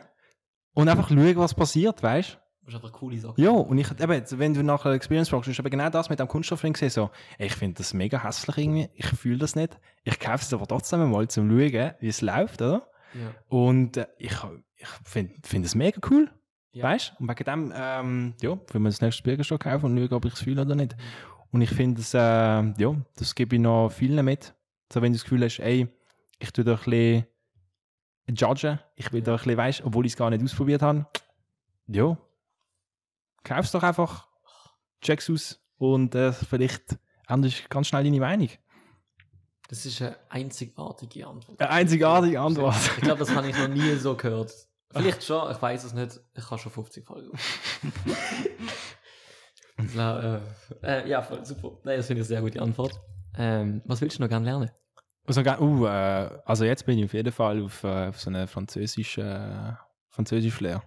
und einfach schauen, was passiert, weißt du? Das ist einfach coole Sache. Ja, und ich, eben, wenn du nach einer Experience fragst, ist aber genau das mit dem Kunststoffring gesehen, so, ey, ich finde das mega hässlich irgendwie, ich fühle das nicht, ich kaufe es aber trotzdem mal zum Schauen, wie es läuft, oder? Ja. Und äh, ich, ich finde find es mega cool, Ja. weißt du? Und wegen dem, ähm, ja, will man das nächste Birkenstock kaufen und schauen, ob ich es fühle oder nicht. Und ich finde es, äh, ja, das gebe ich noch vielen mit. So, wenn du das Gefühl hast, ey, ich tue da ein bisschen judgen, ich will da ein bisschen, weißt obwohl ich es gar nicht ausprobiert habe, ja, kauf's doch einfach, check's aus und äh, vielleicht änderst du ganz schnell deine Meinung. Das ist eine einzigartige Antwort. Eine einzigartige Antwort. Ich glaube, das habe ich noch nie so gehört. Vielleicht schon, ich weiß es nicht. Ich habe schon 50 Folgen. so, äh, äh, ja, voll super. Nein, das finde ich eine sehr gute Antwort. Ähm, was willst du noch gerne lernen? Also, uh, äh, also jetzt bin ich auf jeden Fall auf, äh, auf so eine französische, äh, französische Flair.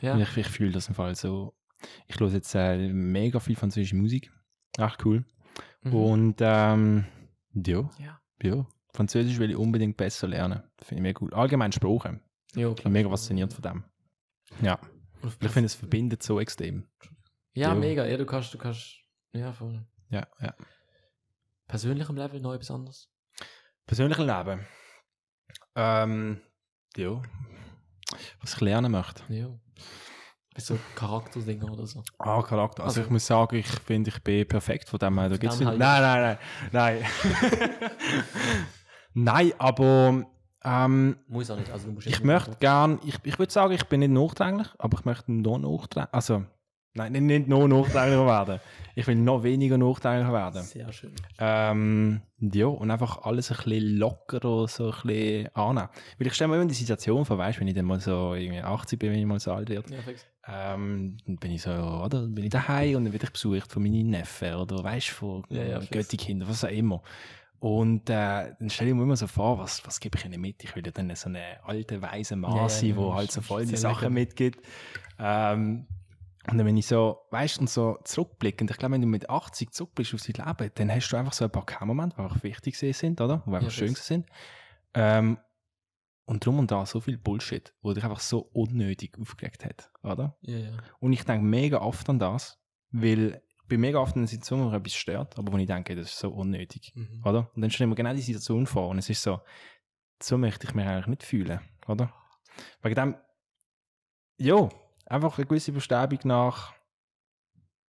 Ja. Ich, ich fühle das im Fall so. Ich höre jetzt äh, mega viel französische Musik. Echt cool. Mhm. Und ähm, ja, Ja. ja. Französisch will ich unbedingt besser lernen. Finde ich mega cool. Allgemein Sprache. Ja, Ich bin mega fasziniert von dem. Ja. Ich finde, es verbindet so extrem. Ja, Ja. mega. Ja, du kannst, du kannst, ja, voll. Ja, ja. Persönlichem Level neu besonders. Persönliches Leben. Ähm, ja. Was ich lernen möchte. Ja. Bist so Charakterdinger oder so. Ah, Charakter. Also, Also- ich muss sagen, ich finde, ich bin perfekt von dem her. Da gibt's halt. Nein, nein, nein, nein. nein, aber ähm, Muss auch nicht. Also, du musst ich möchte gern, ich, ich würde sagen, ich bin nicht nachdränglich, aber ich möchte noch nachdränglich, also, nein, nicht, nicht noch nachdränglicher werden. Ich will noch weniger nachdränglicher werden. Sehr schön. Ähm, ja, und einfach alles ein bisschen lockerer, so ein bisschen annehmen. Weil ich stelle mir immer die Situation vor, weißt, wenn ich dann mal so irgendwie 80 bin, wenn ich mal so alt werde, Ja, fix. ähm, dann bin ich so, oder? Dann bin ich daheim und dann werde ich besucht von meinen Neffen oder weißt von Ja, ja. Göttikinder, was auch immer. Und äh, dann stelle ich mir immer so vor, was, was gebe ich ihnen mit? Ich will ja dann so eine alte, weise Mann Ja, sein, ja, wo halt so voll die Sachen lecker. mitgibt. Ähm, und wenn ich so, weißt und so zurückblickend, ich glaube, wenn du mit 80 zurückblickst auf dein Leben, dann hast du einfach so ein paar Momente, die einfach wichtig sind, oder? Die einfach Ja, schön sind. Ähm, und drum und da so viel Bullshit, wo dich einfach so unnötig aufgeregt hat, oder? Ja, ja. Und ich denke mega oft an das, weil ich bin mega oft in einer Situation, wo mich etwas stört, aber wo ich denke, das ist so unnötig, Mhm. oder? Und dann stelle ich mir genau die Situation vor und es ist so, so möchte ich mich eigentlich nicht fühlen, oder? Wegen dem, ja, einfach eine gewisse Bestäbung nach,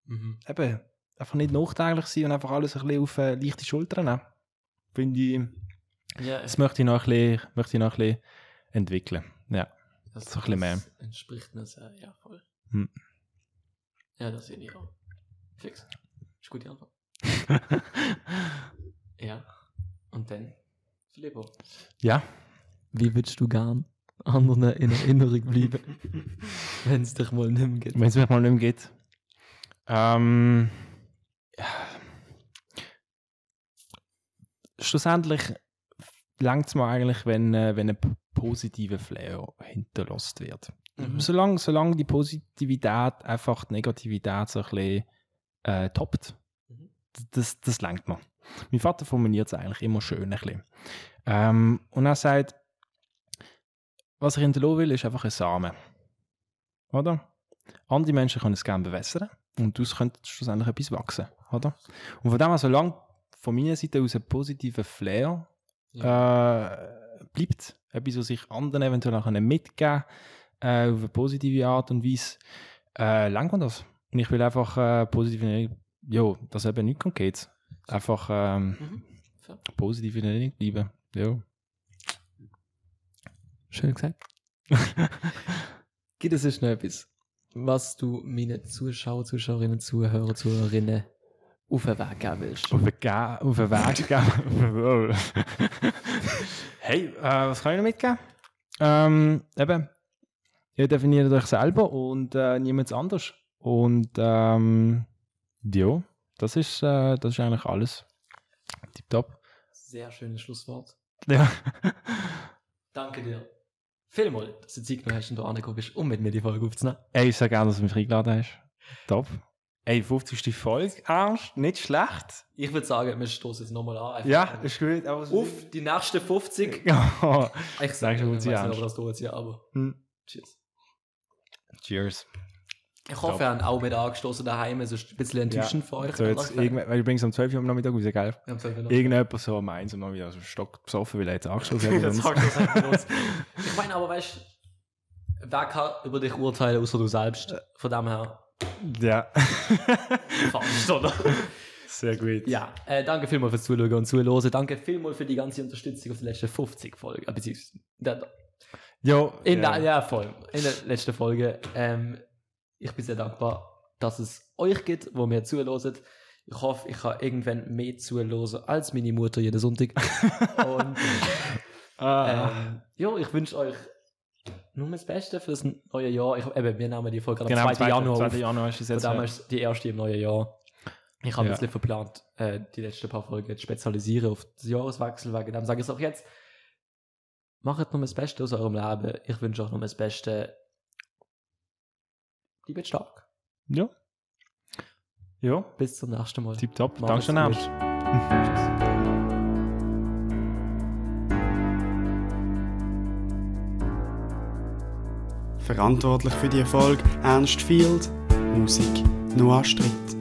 Mhm. eben, einfach nicht nachdenklich sein und einfach alles ein bisschen auf äh, leichte Schultern nehmen. Finde ich, Ja, das möchte ich noch ein bisschen, möchte ich noch ein bisschen entwickeln. Ja. das, so ein bisschen mehr. das entspricht mir sehr, ja, voll. Hm. Ja, das sehe ich auch. Fix. Ist gute Antwort. Ja. Und dann, Filippo, ja. wie würdest du gern anderen in Erinnerung bleiben, wenn es dich mal nicht mehr gibt? Wenn es mir mal nicht mehr geht. Ähm, ja. Schlussendlich langt es mir eigentlich, wenn, äh, wenn ein positiver Flair hinterlässt wird. Mhm. Solange, solange die Positivität einfach die Negativität so ein bisschen äh, toppt, Mhm. das, das langt mir. Mein Vater formuliert es eigentlich immer schön ein bisschen. Ähm, und er sagt, was ich hinterlassen will, ist einfach ein Samen. Oder? Andere Menschen können es gerne bewässern und daraus könnte schlussendlich etwas wachsen. Oder? Und von dem her, solange von meiner Seite aus ein positiver Flair äh, bleibt, etwas, was sich anderen eventuell auch können mitgeben äh, auf eine positive Art und Weise, äh, langt mir das. Und ich will einfach äh, positiv in Erinnerung, ja, dass eben nichts geht. Einfach ähm, Mhm. Fair. positiv in Erinnerung bleiben. Ja. Schön gesagt. Gibt es sonst noch etwas, was du meinen Zuschauer, Zuschauerinnen, Zuhörer, Zuhörerinnen auf den Weg geben willst. Auf den, Ge auf den Weg geben. hey, äh, was kann ich noch mitgeben? Ähm, eben, ihr definiert euch selber und äh, niemand anders. Und ähm, ja, das ist, äh, das ist eigentlich alles. Tipptopp. Sehr schönes Schlusswort. Ja. Danke dir. Vielmal, dass du Zeit genommen hast und du angekommen bist, um mit mir die Folge aufzunehmen. Ey, ich sage gerne, dass du mich eingeladen hast. Top. Ey, 50. Folge, Ernst, nicht schlecht. Ich würde sagen, wir stoßen jetzt nochmal an. Einfach Ja, ist gut. Aber Auf die nächsten 50. Ja. Ich Sag schon, ich weiß nicht, ob das dauert, ja, aber Hm. cheers. Cheers. Ich hoffe, ihr habt auch mit angestoßen daheim. Ist ein bisschen enttäuschend für euch. So, jetzt, weil bringst am 12 Uhr am Nachmittag raus, gell? Haben zwar noch- Irgendjemand so am 1 Uhr noch wieder so Stock besoffen, weil er jetzt angestoßen hat. Jetzt benutzt. Ich meine, aber weißt du, wer kann über dich urteilen, außer du selbst? Von dem her, Ja. fast, oder? Sehr gut. Ja, äh, danke vielmals fürs Zuschauen und Zuhören. Danke vielmals für die ganze Unterstützung auf den letzten 50 Folgen. Äh, beziehungsweise, Jo, in, ja. der, ja, voll. In der letzten Folge. Ähm, ich bin sehr dankbar, dass es euch gibt, wo mir zuhört. Ich hoffe, ich kann irgendwann mehr zuhören als meine Mutter jeden Sonntag. und Ah. ähm, ja, ich wünsche euch nur das Beste für das neue Jahr. Ich, eben, wir nehmen die Folge am genau, 2. 2. Januar auf. 2. Januar ist es jetzt. äh, ist die erste im neuen Jahr. Ich habe Ja. ein bisschen verplant, äh, die letzten paar Folgen zu spezialisieren auf das Jahreswechsel. Wegen dem sage ich es auch jetzt. Macht nur das Beste aus eurem Leben. Ich wünsche euch nur das Beste. Bleibt stark. Ja. Ja, Bis zum nächsten Mal. tipptopp. Macht's Danke gut. schön. Verantwortlich für die Erfolg Ernst Field, Musik Noah Stritt.